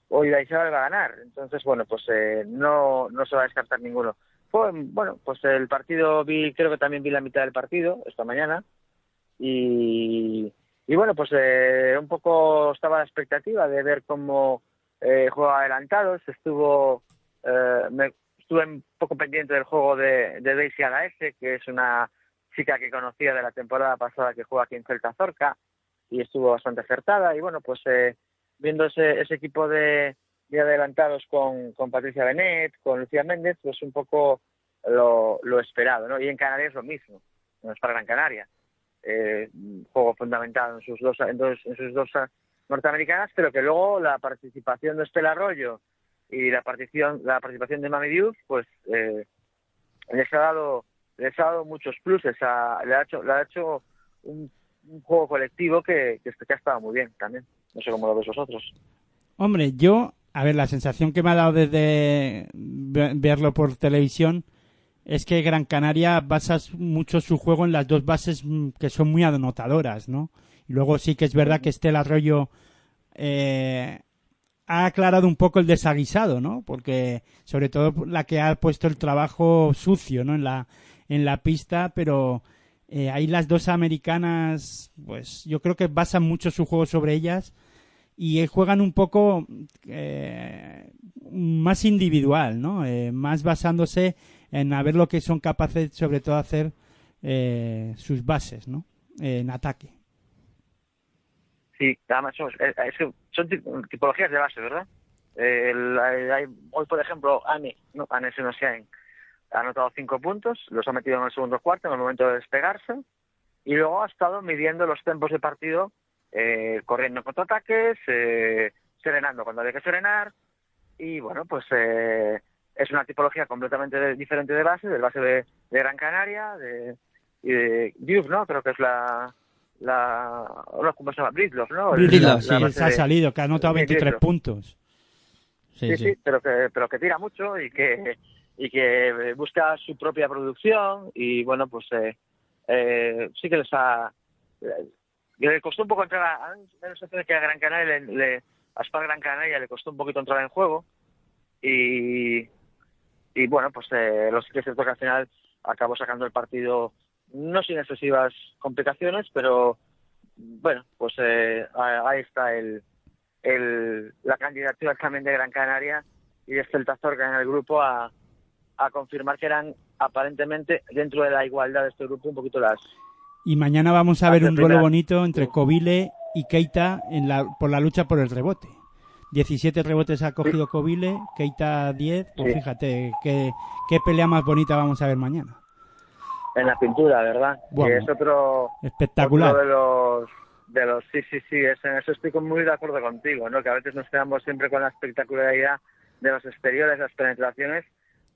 Speaker 9: o Ibaizábal va a ganar. Entonces bueno pues eh, no no se va a descartar ninguno fue bueno pues el partido vi creo que también vi la mitad del partido esta mañana y, y bueno, pues eh, un poco estaba la expectativa de ver cómo eh, juega adelantados. Estuvo, eh, me, estuve un poco pendiente del juego de, de Daisy Agaese, que es una chica que conocía de la temporada pasada que juega aquí en Celta Zorca y estuvo bastante acertada. Y bueno, pues eh, viendo ese, ese equipo de, de adelantados con, con Patricia Benet, con Lucía Méndez, pues un poco lo, lo esperado, ¿no? Y en Canarias lo mismo, no es para Gran Canaria eh, juego fundamentado en sus dos en, dos, en sus dos norteamericanas, pero que luego la participación de Estela Arroyo y la participación la participación de Mami Diouf, pues eh, les ha dado les ha dado muchos pluses, le ha hecho ha hecho un, juego colectivo que, que, que ha estado muy bien también. No sé cómo lo veis vosotros.
Speaker 3: Hombre, yo, a ver, la sensación que me ha dado desde ve- verlo por televisión es que Gran Canaria basa mucho su juego en las dos bases mm, que son muy anotadoras, ¿no? Y luego sí que es verdad que Estela Arroyo eh, ha aclarado un poco el desaguisado, ¿no? Porque sobre todo la que ha puesto el trabajo sucio, ¿no? En la en la pista, pero eh, ahí las dos americanas, pues yo creo que basan mucho su juego sobre ellas y eh, juegan un poco eh, más individual, ¿no? Eh, más basándose en a ver lo que son capaces, sobre todo, hacer eh, sus bases, ¿no? en ataque.
Speaker 9: Sí, además son, eh, son ti- tipologías de base, ¿verdad? Eh, el- hay- hoy, por ejemplo, Ane, no, Ane ha anotado cinco puntos, los ha metido en el segundo cuarto, en el momento de despegarse, y luego ha estado midiendo los tiempos de partido, eh, corriendo en contraataques, eh, serenando cuando había que serenar, y bueno, pues eh, es una tipología completamente de- diferente de base, del base de, de Gran Canaria, de, y de ¿no? Creo que es la... la ¿Cómo se llama? Bridloff, ¿no?
Speaker 3: Bridloff, sí,
Speaker 9: la
Speaker 3: se ha salido, que ha anotado
Speaker 9: Sí,
Speaker 3: 23
Speaker 9: Bridloff.
Speaker 3: puntos.
Speaker 9: Sí, sí, pero que pero que tira mucho y que y que busca su propia producción y bueno pues eh, eh, sí que les ha le costó un poco entrar a, a mí me da la sensación de que a Gran Canaria le, le- a Spar Gran Canaria le costó un poquito entrar en juego. Y y bueno pues eh, lo sí que cierto que al final acabó sacando el partido no sin excesivas complicaciones pero bueno pues eh, ahí está el el, la candidatura también de Gran Canaria y de Celta Zorca en el grupo a, a confirmar que eran aparentemente dentro de la igualdad de este grupo un poquito las
Speaker 3: Y mañana vamos a ver
Speaker 9: Hace
Speaker 3: un duelo bonito entre Covile y Keita en la, por la lucha por el rebote. 17 rebotes ha cogido Covile, Keita 10. Pues
Speaker 9: Sí.
Speaker 3: fíjate qué, qué pelea más bonita vamos a ver mañana.
Speaker 9: en la pintura, ¿verdad?
Speaker 3: Bueno,
Speaker 9: que es otro,
Speaker 3: espectacular.
Speaker 9: otro de los de los sí sí sí es, en eso estoy muy de acuerdo contigo, ¿no? Que a veces nos quedamos siempre con la espectacularidad de los exteriores, las penetraciones,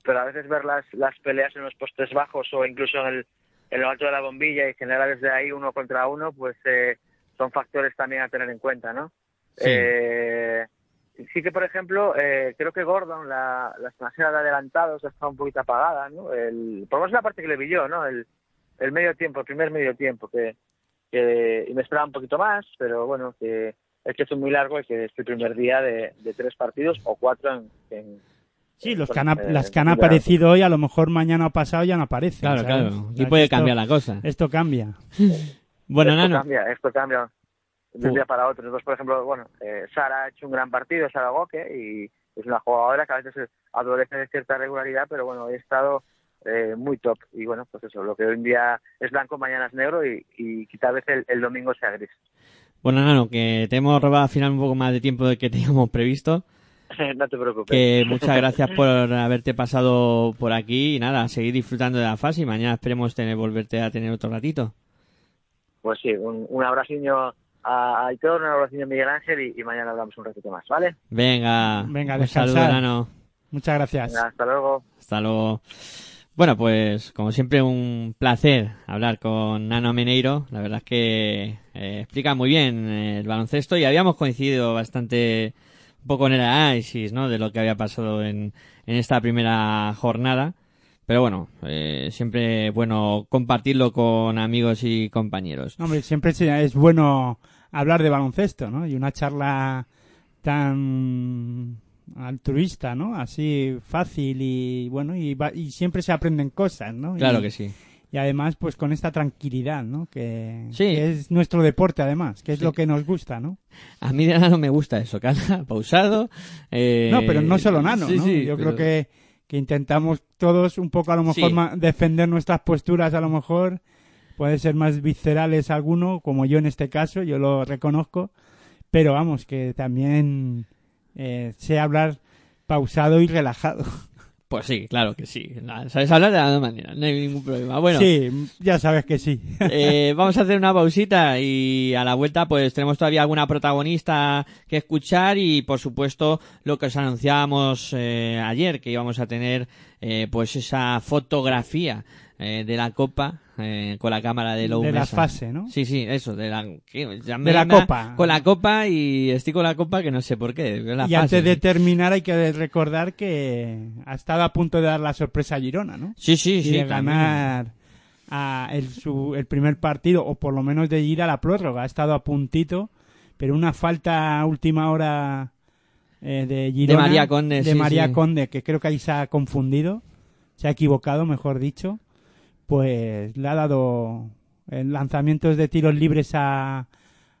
Speaker 9: pero a veces ver las las peleas en los postes bajos o incluso en el en lo alto de la bombilla y generar desde ahí uno contra uno, pues eh, son factores también a tener en cuenta, ¿no?
Speaker 1: Sí.
Speaker 9: Eh, sí que, por ejemplo, eh, creo que Gordon, la, la extranjera de adelantados, está un poquito apagada, ¿no? El, por lo menos la parte que le vi yo, ¿no? El, el medio tiempo, el primer medio tiempo, que, que y me esperaba un poquito más, pero bueno, que es que es muy largo y que es el primer día de, de tres partidos o cuatro en... en-
Speaker 3: Sí, los que han,
Speaker 9: eh,
Speaker 3: las que han aparecido hoy, a lo mejor mañana o pasado ya no aparecen.
Speaker 1: Claro,
Speaker 3: ¿sabes?
Speaker 1: claro. Aquí puede
Speaker 3: esto-
Speaker 1: cambiar la cosa.
Speaker 3: Esto cambia.
Speaker 1: Bueno,
Speaker 9: esto
Speaker 1: Nano,
Speaker 9: cambia, esto cambia de un día para otro. Entonces, por ejemplo, bueno, eh, Sara ha hecho un gran partido, Sara Goque, y es una jugadora que a veces adolece de cierta regularidad, pero bueno, hoy ha estado eh, muy top. Y bueno, pues eso, lo que hoy en día es blanco, mañana es negro y, y quizá a veces el, el domingo sea gris.
Speaker 1: bueno, Nano, que te hemos robado al final un poco más de tiempo del que teníamos previsto.
Speaker 9: no te preocupes.
Speaker 1: Que muchas gracias por haberte pasado por aquí y nada, seguir disfrutando de la fase y mañana esperemos tener, volverte a tener otro ratito.
Speaker 9: Pues sí, un, un abraciño a Aitor, un abraciño a Miguel Ángel y, y mañana hablamos un ratito más, ¿vale?
Speaker 1: Venga,
Speaker 3: Venga,
Speaker 1: un saludo. Nano.
Speaker 3: Muchas gracias.
Speaker 9: Venga, hasta luego.
Speaker 1: Hasta luego. Bueno, pues como siempre un placer hablar con Nano Meneiro. La verdad es que eh, explica muy bien eh, el baloncesto y habíamos coincidido bastante poco en el análisis ¿no? de lo que había pasado en, en esta primera jornada. Pero bueno, eh, siempre bueno compartirlo con amigos y compañeros.
Speaker 3: Hombre, siempre es- bueno hablar de baloncesto, ¿no? Y una charla tan altruista, ¿no? Así fácil y bueno, y, va- y siempre se aprenden cosas, ¿no?
Speaker 1: Claro
Speaker 3: Y-
Speaker 1: que sí.
Speaker 3: Y además, pues con esta tranquilidad, ¿no? Que,
Speaker 1: Sí.
Speaker 3: que es nuestro deporte, además, que es
Speaker 1: Sí.
Speaker 3: lo que nos gusta, ¿no?
Speaker 1: A mí de Nano me gusta eso, cada pausado. eh,
Speaker 3: No, pero no solo Nano,
Speaker 1: sí,
Speaker 3: ¿no?
Speaker 1: sí,
Speaker 3: Yo
Speaker 1: pero-
Speaker 3: creo que, que intentamos todos un poco a lo mejor defender nuestras posturas, a lo mejor puede ser más viscerales alguno, como yo en este caso, yo lo reconozco, pero vamos, que también eh, sé hablar pausado y relajado.
Speaker 1: Pues sí, claro que sí. Sabes hablar de la misma manera, no hay ningún problema. Bueno,
Speaker 3: Sí, ya sabes que sí.
Speaker 1: eh, vamos a hacer una pausita y a la vuelta pues tenemos todavía alguna protagonista que escuchar y por supuesto lo que os anunciábamos eh, ayer que íbamos a tener eh, pues esa fotografía eh, de la copa eh, con la cámara de Low
Speaker 3: De la fase, ¿no?
Speaker 1: Sí, sí, eso, de la,
Speaker 3: De la
Speaker 1: me-
Speaker 3: copa.
Speaker 1: Con la copa y estoy con la copa que no sé por qué. de la
Speaker 3: y
Speaker 1: fase.
Speaker 3: antes de terminar hay que recordar que ha estado a punto de dar la sorpresa a Girona, ¿no?
Speaker 1: Sí, sí,
Speaker 3: y
Speaker 1: sí.
Speaker 3: de ganar a el, su- el primer partido, o por lo menos de ir a la prórroga. Ha estado a puntito, pero una falta a última hora eh, de Girona.
Speaker 1: María Conde,
Speaker 3: de
Speaker 1: sí,
Speaker 3: María
Speaker 1: sí.
Speaker 3: Conde, que creo que ahí se ha confundido, se ha equivocado, mejor dicho. Pues le ha dado eh, lanzamientos de tiros libres a,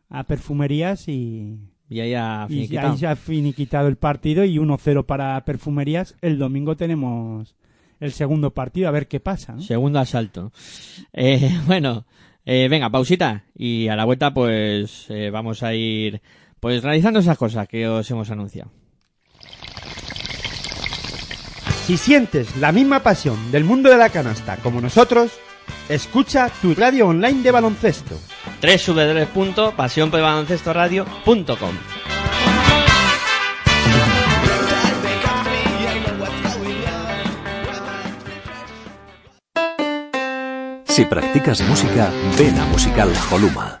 Speaker 3: a perfumerías y,
Speaker 1: Y ahí ha
Speaker 3: y ahí se ha finiquitado el partido y 1-0 para Perfumerías. El domingo tenemos el segundo partido, a ver qué pasa. ¿no?
Speaker 1: Segundo asalto. Eh, bueno, eh, venga, pausita. Y a la vuelta, pues eh, vamos a ir pues realizando esas cosas que os hemos anunciado.
Speaker 7: Si sientes la misma pasión del mundo de la canasta como nosotros, escucha tu radio online de baloncesto.
Speaker 1: www.pasionpelbaloncestoradio.com
Speaker 10: Si practicas música, ven a Musical Holuma.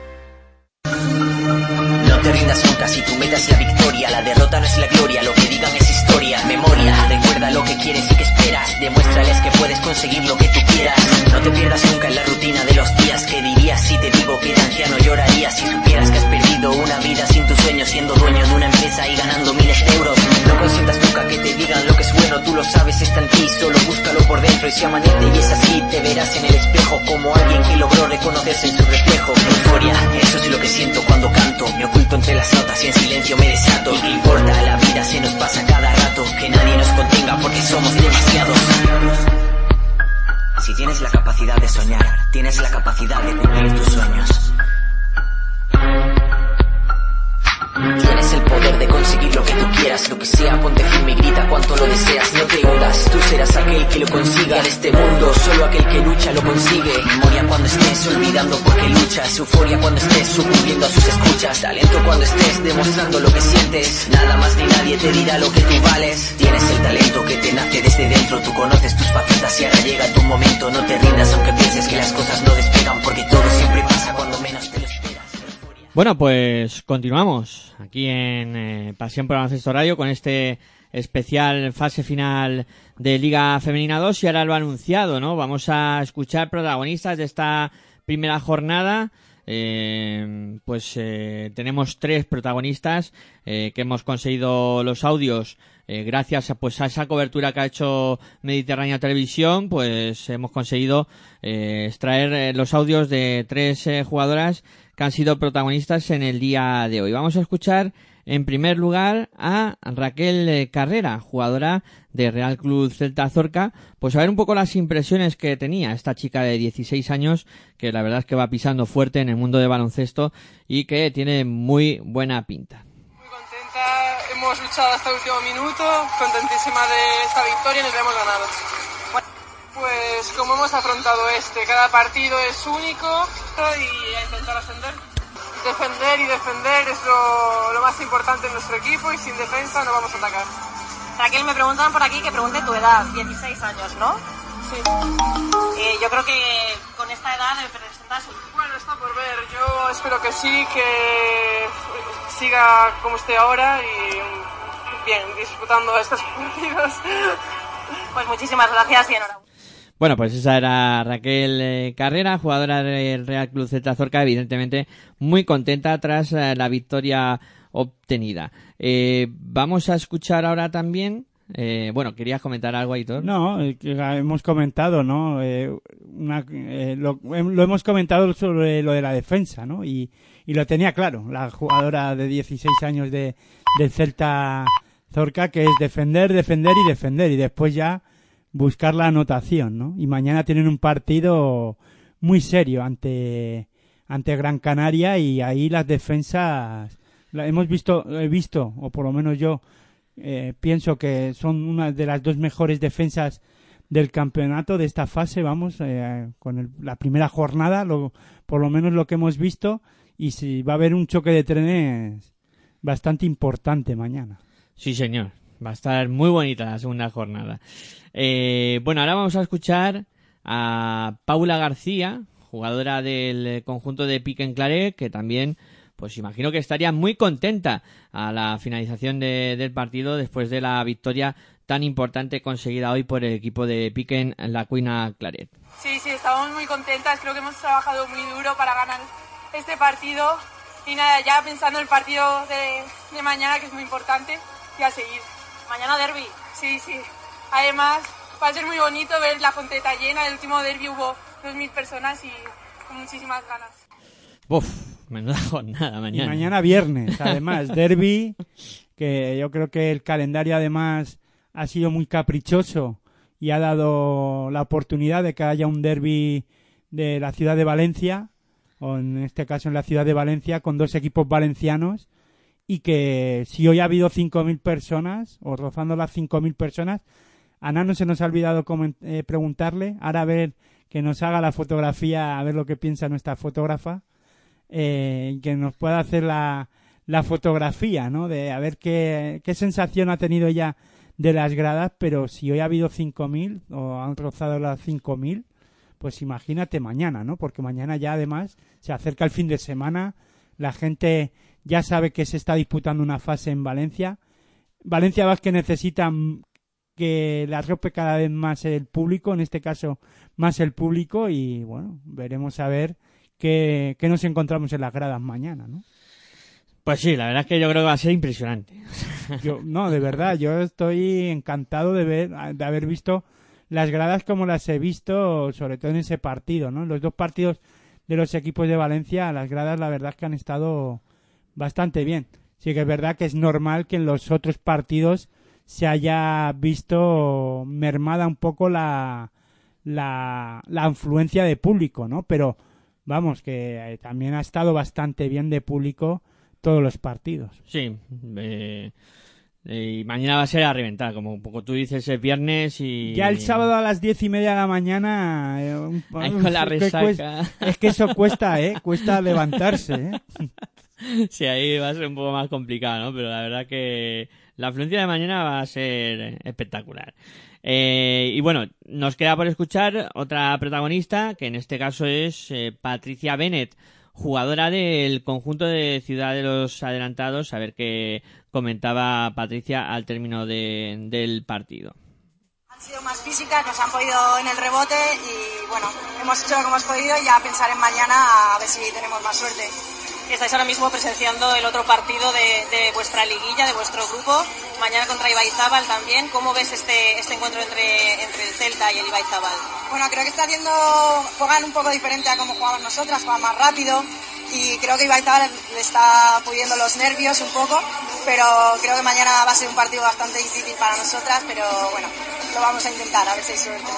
Speaker 2: No te rindas nunca si tu meta es la victoria. La derrota no es la gloria, lo que digan es historia. Memoria, recuerda lo que quieres y que esperas. Demuéstrales que puedes conseguir lo que tú quieras. No te pierdas nunca en la rutina de los días. que dirías si te digo que de anciano llorarías? Si supieras que has perdido una vida sin tus sueños, siendo dueño de una empresa y ganando miles de euros. No consientas nunca que te digan lo que es bueno, tú lo sabes, está en ti. Solo búscalo por dentro y si amanece y es así, te verás en el espejo como alguien que logró reconocerse en su reflejo. Euforia, eso es lo que siento cuando canto. Me oculto entre las notas y en silencio me desato. ¿Y qué importa? La vida se nos pasa cada rato. Que nadie nos contenga porque somos demasiados. Si tienes la capacidad de soñar, tienes la capacidad de cumplir tus sueños. Tienes el poder de conseguir lo que tú quieras, lo que sea, ponte firme y grita cuanto lo deseas, no te hundas, tú serás aquel que lo consiga. En este mundo, solo aquel que lucha lo consigue. Memoria cuando estés olvidando porque luchas, euforia cuando estés sucumbiendo a sus escuchas, talento cuando estés demostrando lo que sientes, nada más ni nadie te dirá lo que tú vales. Tienes el talento que te nace desde dentro, tú conoces tus facetas y ahora llega tu momento, no te rindas aunque pienses que las cosas no despegan porque todo siempre pasa cuando menos te lo.
Speaker 1: Bueno, pues continuamos aquí en eh, Pasión por Baloncesto Radio con este especial fase final de Liga Femenina 2 y ahora lo ha anunciado, ¿no? Vamos a escuchar protagonistas de esta primera jornada. Eh, pues eh, tenemos tres protagonistas eh, que hemos conseguido los audios eh, gracias a, pues a esa cobertura que ha hecho Mediterránea Televisión pues hemos conseguido eh, extraer los audios de tres jugadoras que han sido protagonistas en el día de hoy. Vamos a escuchar en primer lugar a Raquel eh, Carrera, jugadora de Real Club Celta Zorca, pues a ver un poco las impresiones que tenía esta chica de 16 años, que la verdad es que va pisando fuerte en el mundo de baloncesto y que tiene muy buena pinta.
Speaker 11: contenta, hemos luchado hasta el último minuto, contentísima de esta victoria y nos hemos ganado. Pues como hemos afrontado este, cada partido es único y a intentar ascender. Defender y defender es lo, lo más importante en nuestro equipo y sin defensa no vamos a atacar.
Speaker 12: Raquel, me preguntan por aquí que pregunte tu edad, 16 años, ¿no?
Speaker 11: Sí.
Speaker 12: Eh, yo creo que con esta edad representas un...
Speaker 11: Bueno, está por ver. Yo espero que sí, que siga como esté ahora y bien, disfrutando estos partidos.
Speaker 12: Pues muchísimas gracias y enhorabuena.
Speaker 1: Bueno, pues esa era Raquel eh, Carrera, jugadora del Real Club Celta Zorca, evidentemente muy contenta tras eh, la victoria obtenida. Eh, vamos a escuchar ahora también. eh, bueno, ¿querías comentar algo, Aitor?
Speaker 3: No, hemos comentado, ¿no? Una- lo, lo hemos comentado sobre lo de la defensa, ¿no? Y, y lo tenía claro, la jugadora de 16 años de, del Celta Zorca, que es defender, defender y defender, y después ya buscar la anotación, ¿no? Y mañana tienen un partido muy serio ante, ante Gran Canaria y ahí las defensas, la hemos visto, he visto, o por lo menos yo, eh, pienso que son una de las dos mejores defensas del campeonato de esta fase, vamos, eh, con el- la primera jornada, lo, por lo menos lo que hemos visto, y si va a haber un choque de trenes bastante importante mañana.
Speaker 1: Sí, señor. Va a estar muy bonita la segunda jornada. Eh, bueno, ahora vamos a escuchar a Paula García, jugadora del conjunto de Pique en Claret, que también, pues imagino que estaría muy contenta a la finalización de- del partido después de la victoria tan importante conseguida hoy por el equipo de Pique en la Cuina Claret.
Speaker 11: Sí, sí, estamos muy contentas. Creo que hemos trabajado muy duro para ganar este partido. Y nada, ya pensando en el partido de, de mañana, que es muy importante, y a seguir.
Speaker 12: Mañana derby.
Speaker 11: Sí, sí. Además, va a ser muy bonito ver la fonteta llena. El último derby hubo 2.000 personas y con muchísimas ganas.
Speaker 1: Uf, menuda jornada
Speaker 3: Y
Speaker 1: mañana.
Speaker 3: mañana viernes, además, derby, que yo creo que el calendario además ha sido muy caprichoso y ha dado la oportunidad de que haya un derby de la ciudad de Valencia, o en este caso en la ciudad de Valencia, con dos equipos valencianos, y que si hoy ha habido 5.000 personas, o rozando las 5.000 personas, a Nano se nos ha olvidado eh, preguntarle, ahora a ver que nos haga la fotografía, a ver lo que piensa nuestra fotógrafa, eh, que nos pueda hacer la, la fotografía, ¿no? De a ver qué, qué sensación ha tenido ella de las gradas, pero si hoy ha habido 5.000 o han rozado las 5.000, pues imagínate mañana, ¿no? Porque mañana ya además se acerca el fin de semana, la gente ya sabe que se está disputando una fase en Valencia. Valencia Vázquez necesita que la arrope cada vez más el público, en este caso más el público, y bueno, veremos a ver qué, qué nos encontramos en las gradas mañana, ¿no?
Speaker 1: Pues sí, la verdad es que yo creo que va a ser impresionante.
Speaker 3: Yo, no, de verdad, yo estoy encantado de ver, de haber visto las gradas como las he visto, sobre todo en ese partido, ¿no? Los dos partidos de los equipos de Valencia, las gradas la verdad es que han estado bastante bien. Sí que es verdad que es normal que en los otros partidos se haya visto mermada un poco la, la, la influencia de público, ¿no? Pero vamos, que eh, también ha estado bastante bien de público todos los partidos.
Speaker 1: Sí, eh, eh, y mañana va a ser a reventar, como un poco tú dices, es viernes y...
Speaker 3: Ya el sábado a las diez y media de la mañana. eh, un-
Speaker 1: Ahí con la
Speaker 3: que
Speaker 1: resaca.
Speaker 3: cuesta- es que eso cuesta, ¿eh? Cuesta levantarse, ¿eh?
Speaker 1: Sí, ahí va a ser un poco más complicado, ¿no? Pero la verdad que la afluencia de mañana va a ser espectacular. Eh, y bueno, nos queda por escuchar otra protagonista, que en este caso es eh, Patricia Bennett, jugadora del conjunto de Ciudad de los Adelantados, a ver qué comentaba Patricia al término de- del partido.
Speaker 12: Han sido más físicas, nos han podido en el rebote y bueno, hemos hecho lo que hemos podido y ya pensar en mañana a ver si tenemos más suerte.
Speaker 13: Estáis ahora mismo presenciando el otro partido de, de vuestra liguilla, de vuestro grupo. Mañana contra Ibaizábal también. ¿Cómo ves este, este encuentro entre, entre el Celta y el Ibaizábal?
Speaker 12: Bueno, creo que está haciendo, juegan un poco diferente a como jugamos nosotras, juegan más rápido y creo que Ibaizábal le está pudiendo los nervios un poco, pero creo que mañana va a ser un partido bastante difícil para nosotras, pero bueno, lo vamos a intentar, a ver si hay suerte.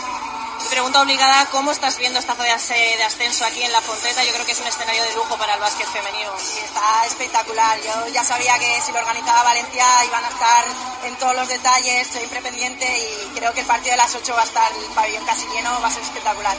Speaker 13: Mi pregunta obligada, ¿cómo estás viendo esta fase de ascenso aquí en La Fonteta? Yo creo que es un escenario de lujo para el básquet femenino.
Speaker 12: Sí, está espectacular. Yo ya sabía que si lo organizaba Valencia iban a estar en todos los detalles, siempre pendiente y creo que el partido de las 8 va a estar el pabellón casi lleno, va a ser espectacular.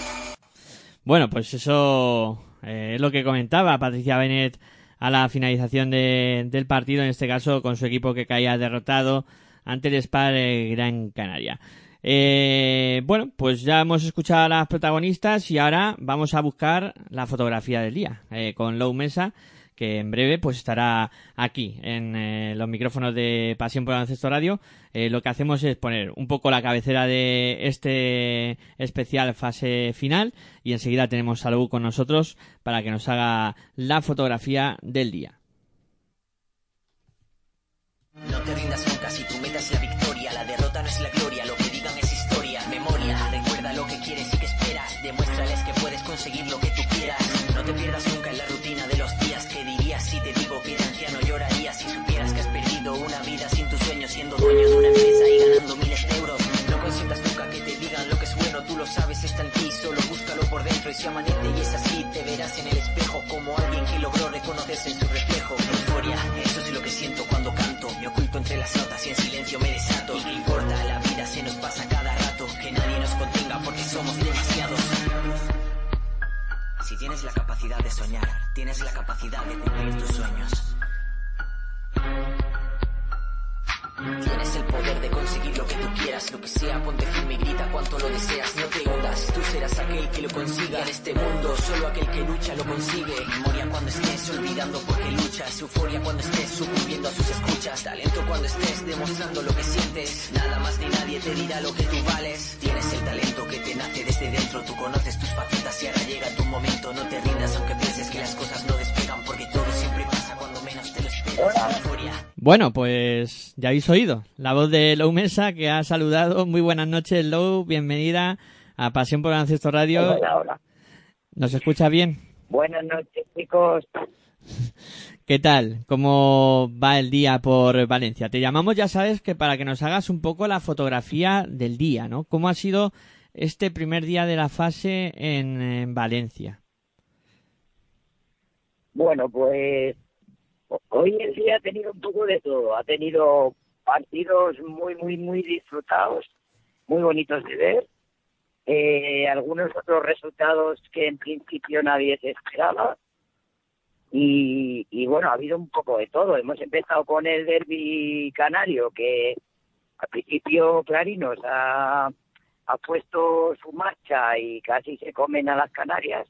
Speaker 1: Bueno, pues eso eh, es lo que comentaba Patricia Bennett a la finalización de- del partido, en este caso con su equipo que caía derrotado ante el Spar eh, Gran Canaria. Eh, bueno, pues ya hemos escuchado a las protagonistas y ahora vamos a buscar la fotografía del día eh, con Lou Mesa, que en breve pues estará aquí en eh, los micrófonos de Pasión por el Baloncesto Radio. Lo que hacemos es poner un poco la cabecera de este especial fase final y enseguida tenemos a Lou con nosotros para que nos haga la fotografía del día.
Speaker 2: No te rindas nunca si tu meta la victoria. La derrota no es la gloria, conseguir lo que tú quieras. No te pierdas nunca en la rutina de los días. ¿Qué dirías si te digo que de anciano llorarías si supieras que has perdido una vida sin tus sueños, siendo dueño de una empresa y ganando miles de euros? No consientas nunca que te digan lo que es bueno, tú lo sabes, está en ti, solo búscalo por dentro. Y si amanece y es así, te verás en el espejo como alguien que logró reconocerse en su reflejo. Euforia, tienes la capacidad de cumplir tus sueños. Tienes el poder de conseguir lo que tú quieras, lo que sea, ponte firme y grita cuanto lo deseas, no te tú serás aquel que lo consiga en este mundo, solo aquel que lucha lo consigue. Memoria cuando estés olvidando porque luchas, euforia cuando estés sucumbiendo a sus escuchas, talento cuando estés demostrando lo que sientes, nada más ni nadie te dirá lo que tú vales. Tienes el talento que te nace desde dentro, tú conoces tus facetas y ahora llega tu momento, no te rindas aunque pienses que las cosas no despegan porque todo siempre pasa cuando menos te lo esperas. Euforia.
Speaker 1: Bueno, pues ya habéis oído la voz de Lou Mesa que ha saludado. Muy buenas noches, Lou. Bienvenida a Pasión por Baloncesto Radio.
Speaker 14: Hola, hola.
Speaker 1: ¿Nos escucha bien?
Speaker 14: Buenas noches, chicos.
Speaker 1: ¿Qué tal? ¿Cómo va el día por Valencia? Te llamamos, ya sabes, que para que nos hagas un poco la fotografía del día, ¿no? ¿Cómo ha sido este primer día de la fase en, en Valencia?
Speaker 14: Bueno, pues hoy el día ha tenido un poco de todo. Ha tenido partidos muy, muy, muy disfrutados, muy bonitos de ver. Eh, algunos otros resultados que en principio nadie se esperaba. Y, y, bueno, ha habido un poco de todo. Hemos empezado con el derby canario, que al principio Clarinos ha, ha puesto su marcha y casi se comen a las Canarias.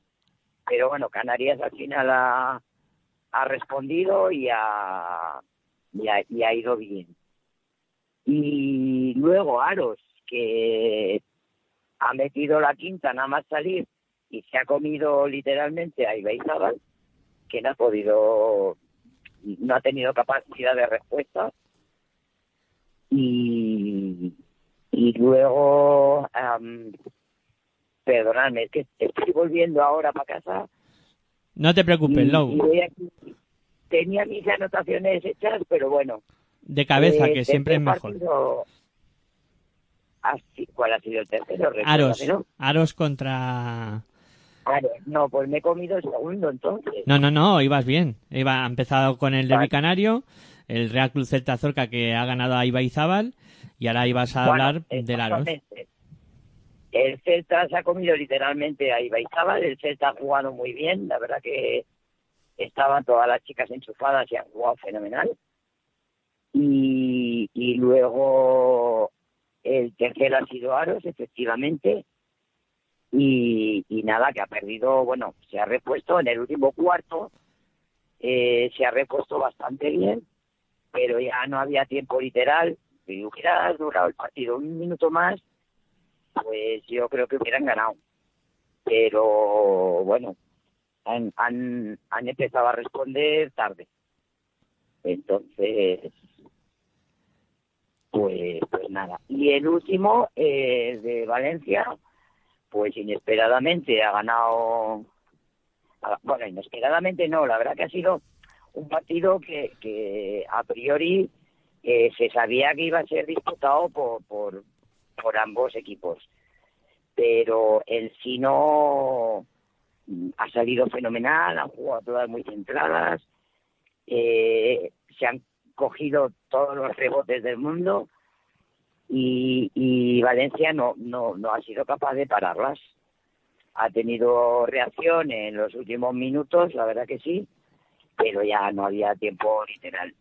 Speaker 14: Pero bueno, Canarias al final ha, ha respondido y ha, y ha, y ha ido bien. Y luego Aros, que ha metido la quinta nada más salir y se ha comido literalmente a Ibaizábal, que no ha podido, no ha tenido capacidad de respuesta. Y, y luego, um, perdonadme, es que estoy volviendo ahora para casa.
Speaker 1: No te preocupes, Lou.
Speaker 14: Tenía mis anotaciones hechas, pero bueno.
Speaker 1: De cabeza,
Speaker 14: eh,
Speaker 1: que siempre es mejor.
Speaker 14: partido- ¿Cuál ha sido el tercero?
Speaker 1: Aros,
Speaker 14: Recuérdamelo.
Speaker 1: Aros contra...
Speaker 14: Claro, no, pues me he comido el segundo entonces.
Speaker 1: No, no, no, ibas bien. Iba, ha empezado con el Derby Canario, el Real Cruz Celta Zorca que ha ganado a Ibaizábal y ahora ibas a
Speaker 14: Bueno,
Speaker 1: hablar del Aros.
Speaker 14: El Celta se ha comido literalmente a Ibaizábal, el Celta ha jugado muy bien, la verdad que estaban todas las chicas enchufadas y han jugado fenomenal. Y, y luego el tercero ha sido Aros, efectivamente. Y, nada, que ha perdido, bueno, se ha repuesto en el último cuarto, eh, se ha repuesto bastante bien, pero ya no había tiempo literal. Si hubiera durado el partido un minuto más, pues yo creo que hubieran ganado. Pero bueno, han, han empezado a responder tarde. Entonces, pues, pues nada. Y el último, eh, de Valencia, pues inesperadamente ha ganado. Bueno, inesperadamente no, la verdad que ha sido un partido que, que a priori eh, se sabía que iba a ser disputado por, por, por ambos equipos. Pero el Sino mm, ha salido fenomenal, han jugado todas muy centradas, eh, se han cogido todos los rebotes del mundo y, Valencia no, no, no ha sido capaz de pararlas. Ha tenido reacción en los últimos minutos, la verdad que sí, pero ya no había tiempo literal.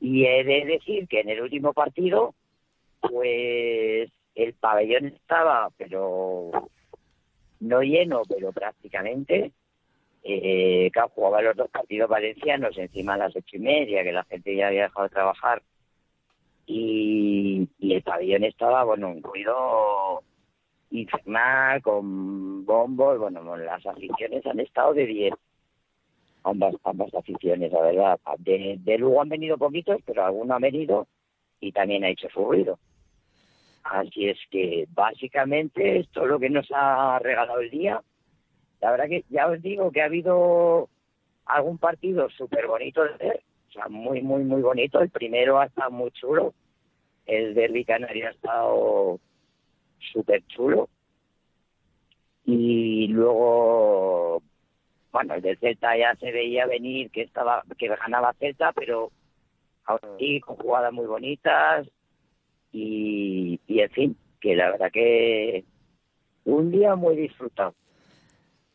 Speaker 14: Y he de decir que en el último partido, pues el pabellón estaba, pero no lleno, pero prácticamente. Eh, que jugaba los dos partidos valencianos encima a las ocho y media, que la gente ya había dejado de trabajar. Y, y el pabellón estaba, bueno, un ruido infernal, con bombos, bueno, las aficiones han estado de 10 ambas, ambas aficiones, la verdad. De, de Lugo han venido poquitos, pero alguno ha venido y también ha hecho su ruido. Así es que básicamente esto es lo que nos ha regalado el día. La verdad que ya os digo que ha habido algún partido súper bonito o sea, muy, muy, muy bonito. El primero ha estado muy chulo, el derby canario ha estado súper chulo. Y luego bueno, el del Celta ya se veía venir que estaba que ganaba Celta, pero ahora sí, con jugadas muy bonitas y, y en fin, que la verdad que un día muy disfrutado,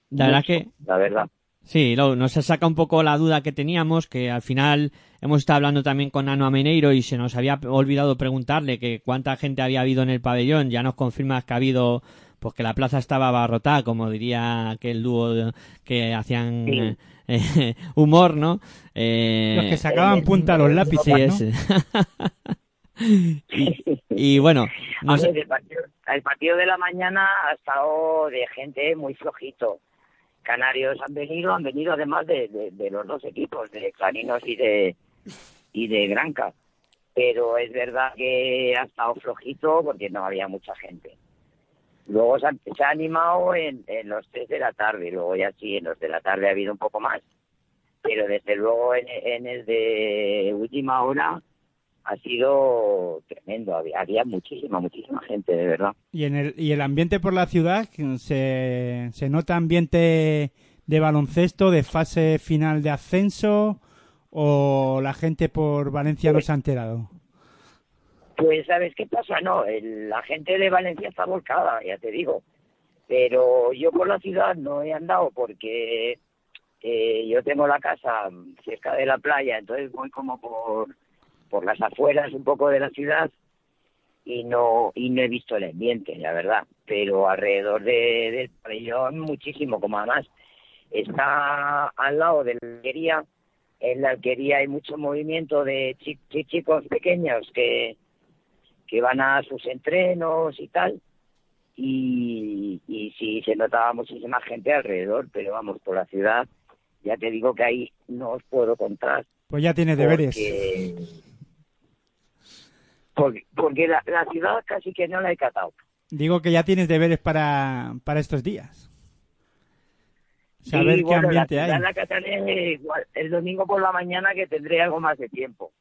Speaker 1: La verdad
Speaker 14: Mucho,
Speaker 1: que
Speaker 14: la verdad.
Speaker 1: Sí, Lou, nos saca un poco la duda que teníamos, que al final hemos estado hablando también con Ano Ameneiro y se nos había olvidado preguntarle que cuánta gente había habido en el pabellón. Ya nos confirmas que ha habido, pues que la plaza estaba abarrotada, como diría aquel dúo que hacían
Speaker 3: Sí.
Speaker 1: eh, humor, ¿no? Eh,
Speaker 3: Los que sacaban punta a los lápices,
Speaker 1: Sí,
Speaker 3: ¿no?
Speaker 1: ese. y, y bueno, no
Speaker 14: A
Speaker 1: sé-
Speaker 14: ver, el, partido, el partido de la mañana ha estado de gente muy flojito. Canarios han venido, han venido además de, los dos equipos, de Clarinos y de y de Granca. Pero es verdad que ha estado flojito porque no había mucha gente. Luego se ha, animado en, los tres de la tarde, luego ya sí, en los de la tarde ha habido un poco más. Pero desde luego en el de última hora ha sido tremendo. Había, había muchísima, muchísima gente, de verdad.
Speaker 3: ¿Y, en el, y el ambiente por la ciudad? ¿Se, se nota ambiente de baloncesto, de fase final de ascenso? ¿O la gente por Valencia no se ha enterado?
Speaker 14: Pues, ¿sabes qué pasa? No, el- la gente de Valencia está volcada, ya te digo. Pero yo por la ciudad no he andado porque eh, yo tengo la casa cerca de la playa, entonces voy como por, por las afueras un poco de la ciudad y no y no he visto el ambiente, la verdad. Pero alrededor de, del pabellón muchísimo, como además está al lado de la alquería. En la alquería hay mucho movimiento de chi- chicos pequeños que, que van a sus entrenos y tal. Y, y sí, se notaba muchísima gente alrededor, pero vamos, por la ciudad, ya te digo que ahí no os puedo contar.
Speaker 3: Pues ya tienes deberes.
Speaker 14: Porque, porque, porque la, la ciudad casi que no la he catado.
Speaker 3: Digo que ya tienes deberes para, para estos días. Saber
Speaker 14: Y,
Speaker 3: qué
Speaker 14: bueno,
Speaker 3: ambiente
Speaker 14: la,
Speaker 3: hay.
Speaker 14: la cataré igual el domingo por la mañana que tendré algo más de tiempo.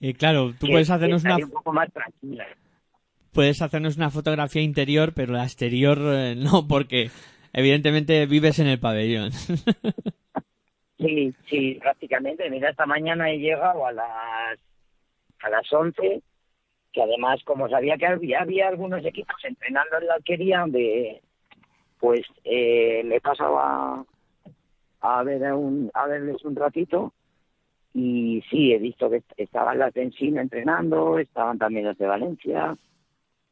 Speaker 1: Y claro, tú
Speaker 14: Que-
Speaker 1: puedes hacernos una,
Speaker 14: estaré un poco más tranquila.
Speaker 1: puedes hacernos una fotografía interior, pero la exterior eh, no, porque evidentemente vives en el pabellón.
Speaker 14: Sí, sí, prácticamente. Mira, esta mañana he llegado a las a las 11, que además, como sabía que había, había algunos equipos entrenando en la alquería, donde pues eh, le he pasado a, ver un, a verles un ratito y sí, he visto que est- estaban las de Ensino entrenando, estaban también las de Valencia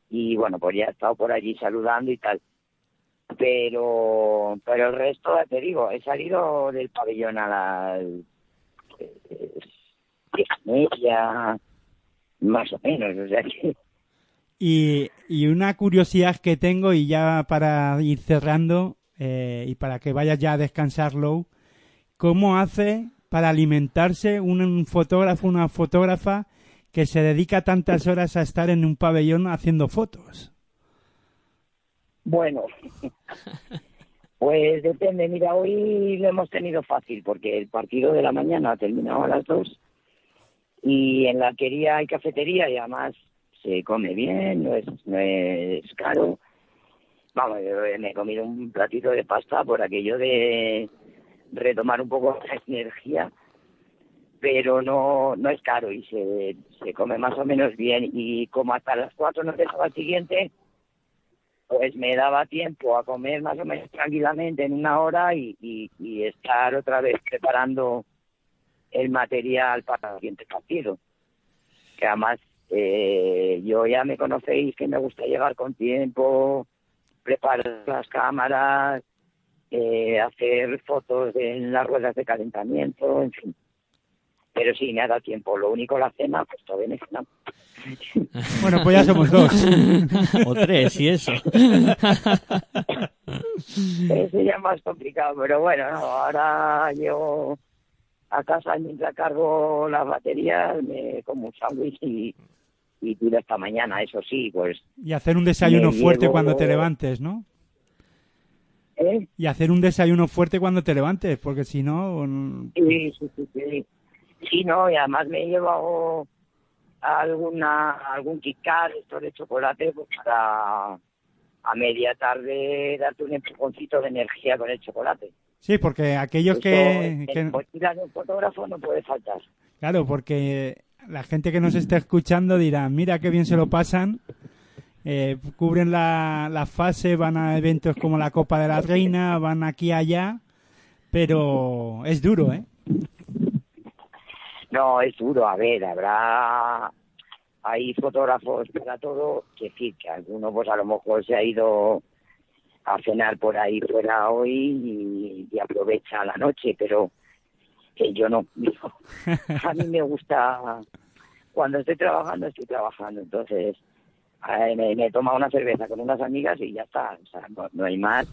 Speaker 14: y bueno, pues ya he estado por allí saludando y tal. Pero pero el resto te digo he salido del pabellón a las eh, diez media más o menos o sea que
Speaker 3: Y, y una curiosidad que tengo, y ya para ir cerrando, eh, y para que vayas ya a descansar, Lou, ¿cómo hace para alimentarse un fotógrafo, una fotógrafa que se dedica tantas horas a estar en un pabellón haciendo fotos?
Speaker 14: bueno pues depende mira hoy lo hemos tenido fácil porque el partido de la mañana ha terminado a las dos y en la alquería hay cafetería y además se come bien no es no es caro. Vamos me he comido un platito de pasta por aquello de retomar un poco la energía pero no no es caro y se, se come más o menos bien. Y como hasta las cuatro no dejaba el siguiente pues me daba tiempo a comer más o menos tranquilamente en una hora y, y estar otra vez preparando el material para el siguiente partido que además eh, yo ya me conocéis que me gusta llegar con tiempo preparar las cámaras eh, hacer fotos en las ruedas de calentamiento en fin pero sí me ha dado tiempo lo único la cena pues todavía no he cenado.
Speaker 3: Bueno, pues ya somos dos.
Speaker 1: o tres, y eso.
Speaker 14: Eso ya es más complicado, pero bueno, no, ahora llego a casa y mientras cargo las baterías me como un sándwich y, y tiro esta mañana, eso sí, pues...
Speaker 3: Y hacer un desayuno fuerte
Speaker 14: llevo-
Speaker 3: cuando te levantes, ¿no?
Speaker 14: ¿eh?
Speaker 3: Y hacer un desayuno fuerte cuando te levantes, porque si no... mm,
Speaker 14: Sí, sí, sí, sí. Sí, no, y además me he llevado alguna, algún Kit Kat, esto de chocolate, pues para a media tarde darte un empujoncito de energía con el chocolate.
Speaker 3: Sí, porque aquellos que,
Speaker 14: en
Speaker 3: que-
Speaker 14: mochila de un fotógrafo no puede faltar.
Speaker 3: Claro, porque la gente que nos esté escuchando dirá, mira qué bien se lo pasan, eh, cubren la, la fase, van a eventos como la Copa de la Reina, van aquí y allá, pero es duro, ¿eh?
Speaker 14: No, es duro. A ver, habrá... Hay fotógrafos para todo, que sí, que alguno pues a lo mejor se ha ido a cenar por ahí fuera hoy y, y aprovecha la noche, pero que yo no. a mí me gusta, cuando estoy trabajando, estoy trabajando, entonces eh, me, me he tomado una cerveza con unas amigas y ya está, o sea, no, no hay más.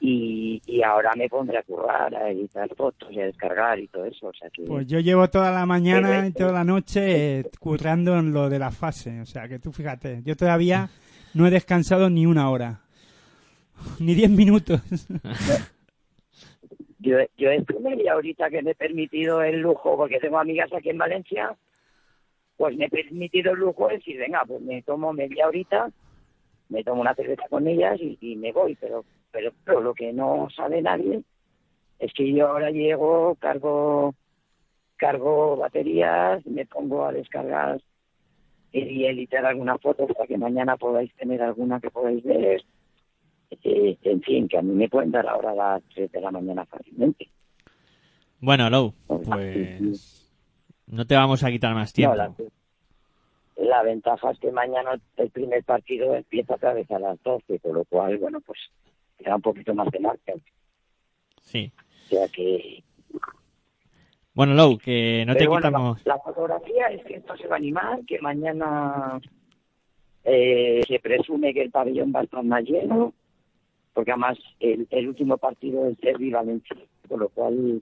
Speaker 14: y, y ahora me pondré a currar, a editar fotos y a descargar y todo eso. O sea que...
Speaker 3: Pues yo llevo toda la mañana y toda la noche eh, currando en lo de la fase. O sea, que tú fíjate, yo todavía no he descansado ni una hora. Ni diez minutos.
Speaker 14: Yo, yo estoy media ahorita que me he permitido el lujo, porque tengo amigas aquí en Valencia, pues me he permitido el lujo de decir, venga, pues me tomo media horita, me tomo una cerveza con ellas y, y me voy. Pero, pero, pero lo que no sabe nadie es que yo ahora llego, cargo, cargo baterías, me pongo a descargar y editar alguna foto para que mañana podáis tener alguna que podáis ver. Eh, en fin, que a mí me pueden dar ahora a las 3 de la mañana fácilmente.
Speaker 1: Bueno, Lou, pues no te vamos a quitar más tiempo.
Speaker 14: No, la, la ventaja es que mañana el primer partido empieza otra vez a las 12, con lo cual, bueno, pues queda un poquito más de marca.
Speaker 1: Sí.
Speaker 14: O sea que...
Speaker 1: Bueno, Lou, que no te
Speaker 14: bueno,
Speaker 1: quitamos...
Speaker 14: la, la fotografía es que esto se va a animar, que mañana eh, se presume que el pabellón va a estar más lleno, porque además el, el último partido es Derby Valencia, con lo cual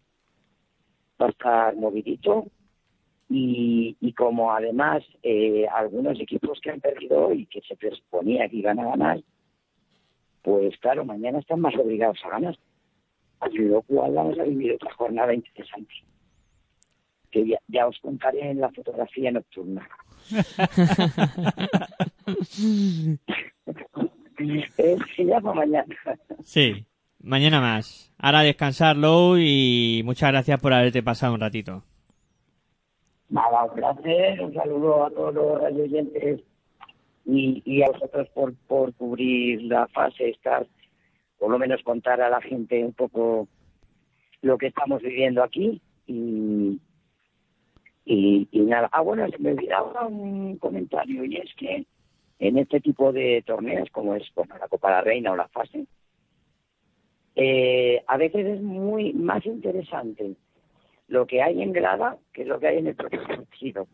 Speaker 14: va a estar movidito. Y, y como además eh, algunos equipos que han perdido hoy, que se presuponía que iban a ganar, pues claro, mañana están más obligados a ganar. Así lo cual vamos a vivir otra jornada interesante. Que ya, ya os contaré en la fotografía nocturna. Eh, mañana.
Speaker 1: Sí, mañana más. Ahora a descansar, Lou, y muchas gracias por haberte pasado un ratito.
Speaker 14: Nada, un placer, un saludo a todos los radioyentes y, y a vosotros por, por cubrir la fase, estar, por lo menos contar a la gente un poco lo que estamos viviendo aquí y, y, y nada. Ah, bueno, se me olvidaba un comentario y es que en este tipo de torneos, como es bueno, la Copa de la Reina o la fase, eh, a veces es muy más interesante lo que hay en grada que lo que hay en el propio partido.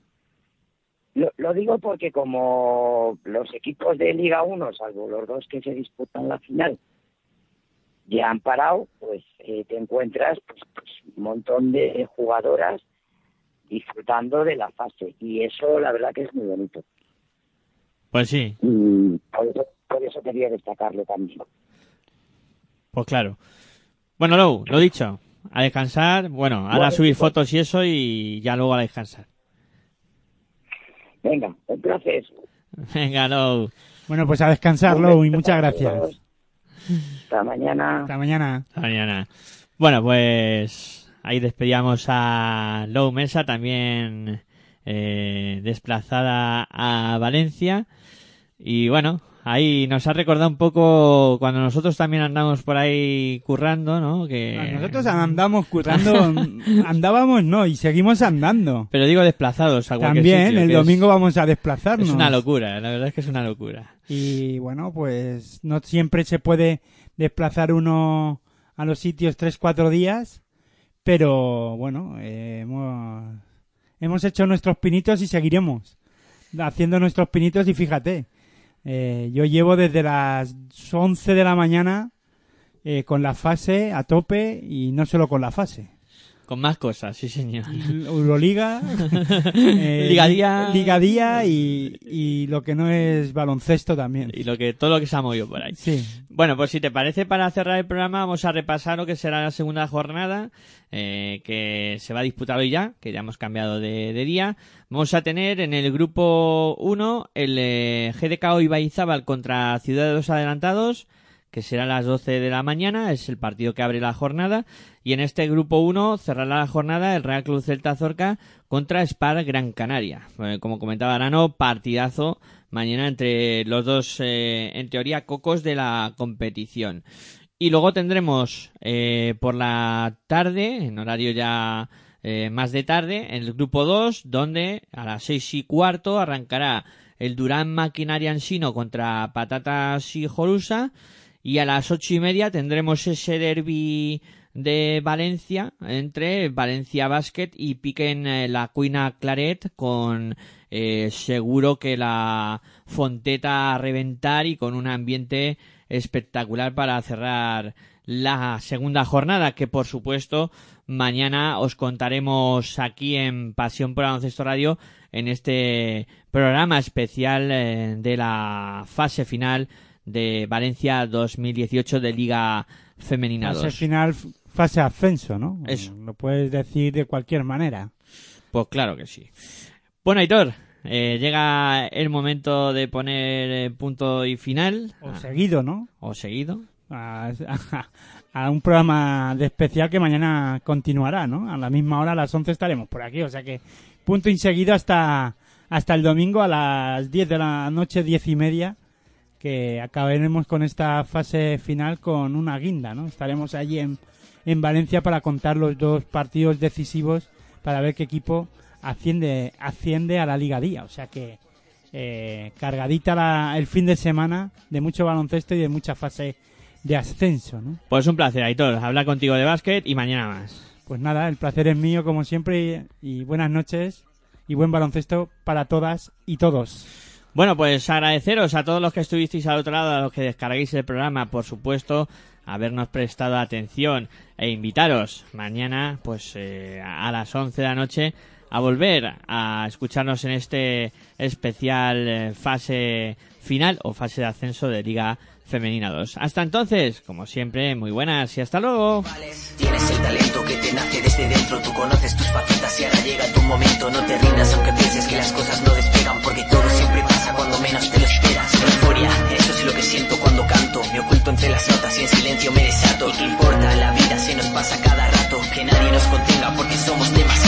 Speaker 14: Lo, lo digo porque como los equipos de Liga 1, salvo los dos que se disputan la final, ya han parado, pues eh, te encuentras pues, pues, un montón de jugadoras disfrutando de la fase y eso la verdad que es muy bonito.
Speaker 1: Pues sí,
Speaker 14: Y por eso, por eso quería destacarlo también.
Speaker 1: pues claro. Bueno, Lou, lo dicho, a descansar. Bueno, ahora
Speaker 14: Bueno,
Speaker 1: subir
Speaker 14: pues-
Speaker 1: fotos y eso y ya luego a descansar.
Speaker 14: Venga, un placer.
Speaker 1: Venga, Lou.
Speaker 3: Bueno, pues a descansar, Lou, y muchas gracias.
Speaker 14: Hasta mañana.
Speaker 3: Hasta mañana.
Speaker 1: Hasta mañana. Bueno, pues ahí despedíamos a Lou Mesa, también eh, desplazada a Valencia. Y bueno, ahí nos ha recordado un poco cuando nosotros también andamos por ahí currando, ¿no? Que...
Speaker 3: Nosotros andamos currando, andábamos no, y seguimos andando.
Speaker 1: Pero digo desplazados a cualquier
Speaker 3: También,
Speaker 1: sitio,
Speaker 3: el
Speaker 1: es-
Speaker 3: domingo vamos a desplazarnos.
Speaker 1: Es una locura, la verdad es que es una locura.
Speaker 3: Y bueno, pues no siempre se puede desplazar uno a los sitios tres, cuatro días, pero bueno, eh, hemos, hemos hecho nuestros pinitos y seguiremos haciendo nuestros pinitos y fíjate, eh, yo llevo desde las 11 de la mañana eh, con la fase a tope y no solo con la fase.
Speaker 1: Con más cosas, sí señor.
Speaker 3: Euroliga, eh,
Speaker 1: Ligadía.
Speaker 3: Ligadía y, y lo que no es baloncesto también.
Speaker 1: Y lo que, todo lo que se ha movido por ahí.
Speaker 3: Sí.
Speaker 1: Bueno, pues si te parece, para cerrar el programa, vamos a repasar lo que será la segunda jornada, eh, que se va a disputar hoy ya, que ya hemos cambiado de, de día. Vamos a tener en el grupo 1 el eh, GDK Ibaizábal contra Ciudad de los Adelantados, que será a las 12 de la mañana, es el partido que abre la jornada. Y en este grupo 1 cerrará la jornada el Real Club Celta Zorca contra Spar Gran Canaria. Eh, como comentaba Arano, partidazo mañana entre los dos, eh, en teoría, cocos de la competición. Y luego tendremos eh, por la tarde, en horario ya eh, más de tarde, en el grupo 2, donde a las seis y cuarto arrancará el Durán Maquinaria Ansino contra Patatas y Jorusa. Y a las ocho y media tendremos ese derby de Valencia entre Valencia Basket y piquen eh, la Cuina Claret con eh, seguro que la Fonteta a reventar y con un ambiente espectacular para cerrar la segunda jornada que por supuesto mañana os contaremos aquí en Pasión por Baloncesto Radio en este programa especial eh, de la fase final de Valencia 2018 de Liga Femenina 2.
Speaker 3: Fase final, fase ascenso, ¿no?
Speaker 1: Eso.
Speaker 3: Lo puedes decir de cualquier manera.
Speaker 1: Pues claro que sí. Bueno, Aitor, eh, llega el momento de poner eh, punto y final.
Speaker 3: O seguido, ¿no?
Speaker 1: O seguido.
Speaker 3: A, a- a un programa de especial que mañana continuará, ¿no? A la misma hora, a las 11 estaremos por aquí. O sea que punto y seguido hasta, hasta el domingo a las 10 de la noche, 10 y media, que acabaremos con esta fase final con una guinda, ¿no? Estaremos allí en, en Valencia para contar los dos partidos decisivos para ver qué equipo asciende, asciende a la Liga Día. O sea que eh, cargadita la- el fin de semana de mucho baloncesto y de mucha fase de ascenso, ¿no?
Speaker 1: Pues un placer, Aitor, hablar contigo de básquet y mañana más.
Speaker 3: Pues nada, el placer es mío como siempre y, y buenas noches y buen baloncesto para todas y todos.
Speaker 1: Bueno, pues agradeceros a todos los que estuvisteis al otro lado, a los que descarguéis el programa, por supuesto, habernos prestado atención e invitaros mañana, pues eh, a las 11 de la noche, a volver a escucharnos en este especial eh, fase final o fase de ascenso de Liga Femenina 2. Hasta entonces, como siempre, muy buenas y hasta luego.
Speaker 2: Tienes el talento que te nace desde dentro, tú conoces tus facetas y ahora llega tu momento. No te rindas aunque pienses que las cosas no despegan, porque todo siempre cuando menos te lo esperas. Euforia, eso es lo que siento cuando canto. Me oculto entre las notas y en silencio me desato. ¿Y qué importa? La vida se nos pasa cada rato. Que nadie nos contenga porque somos demasiados.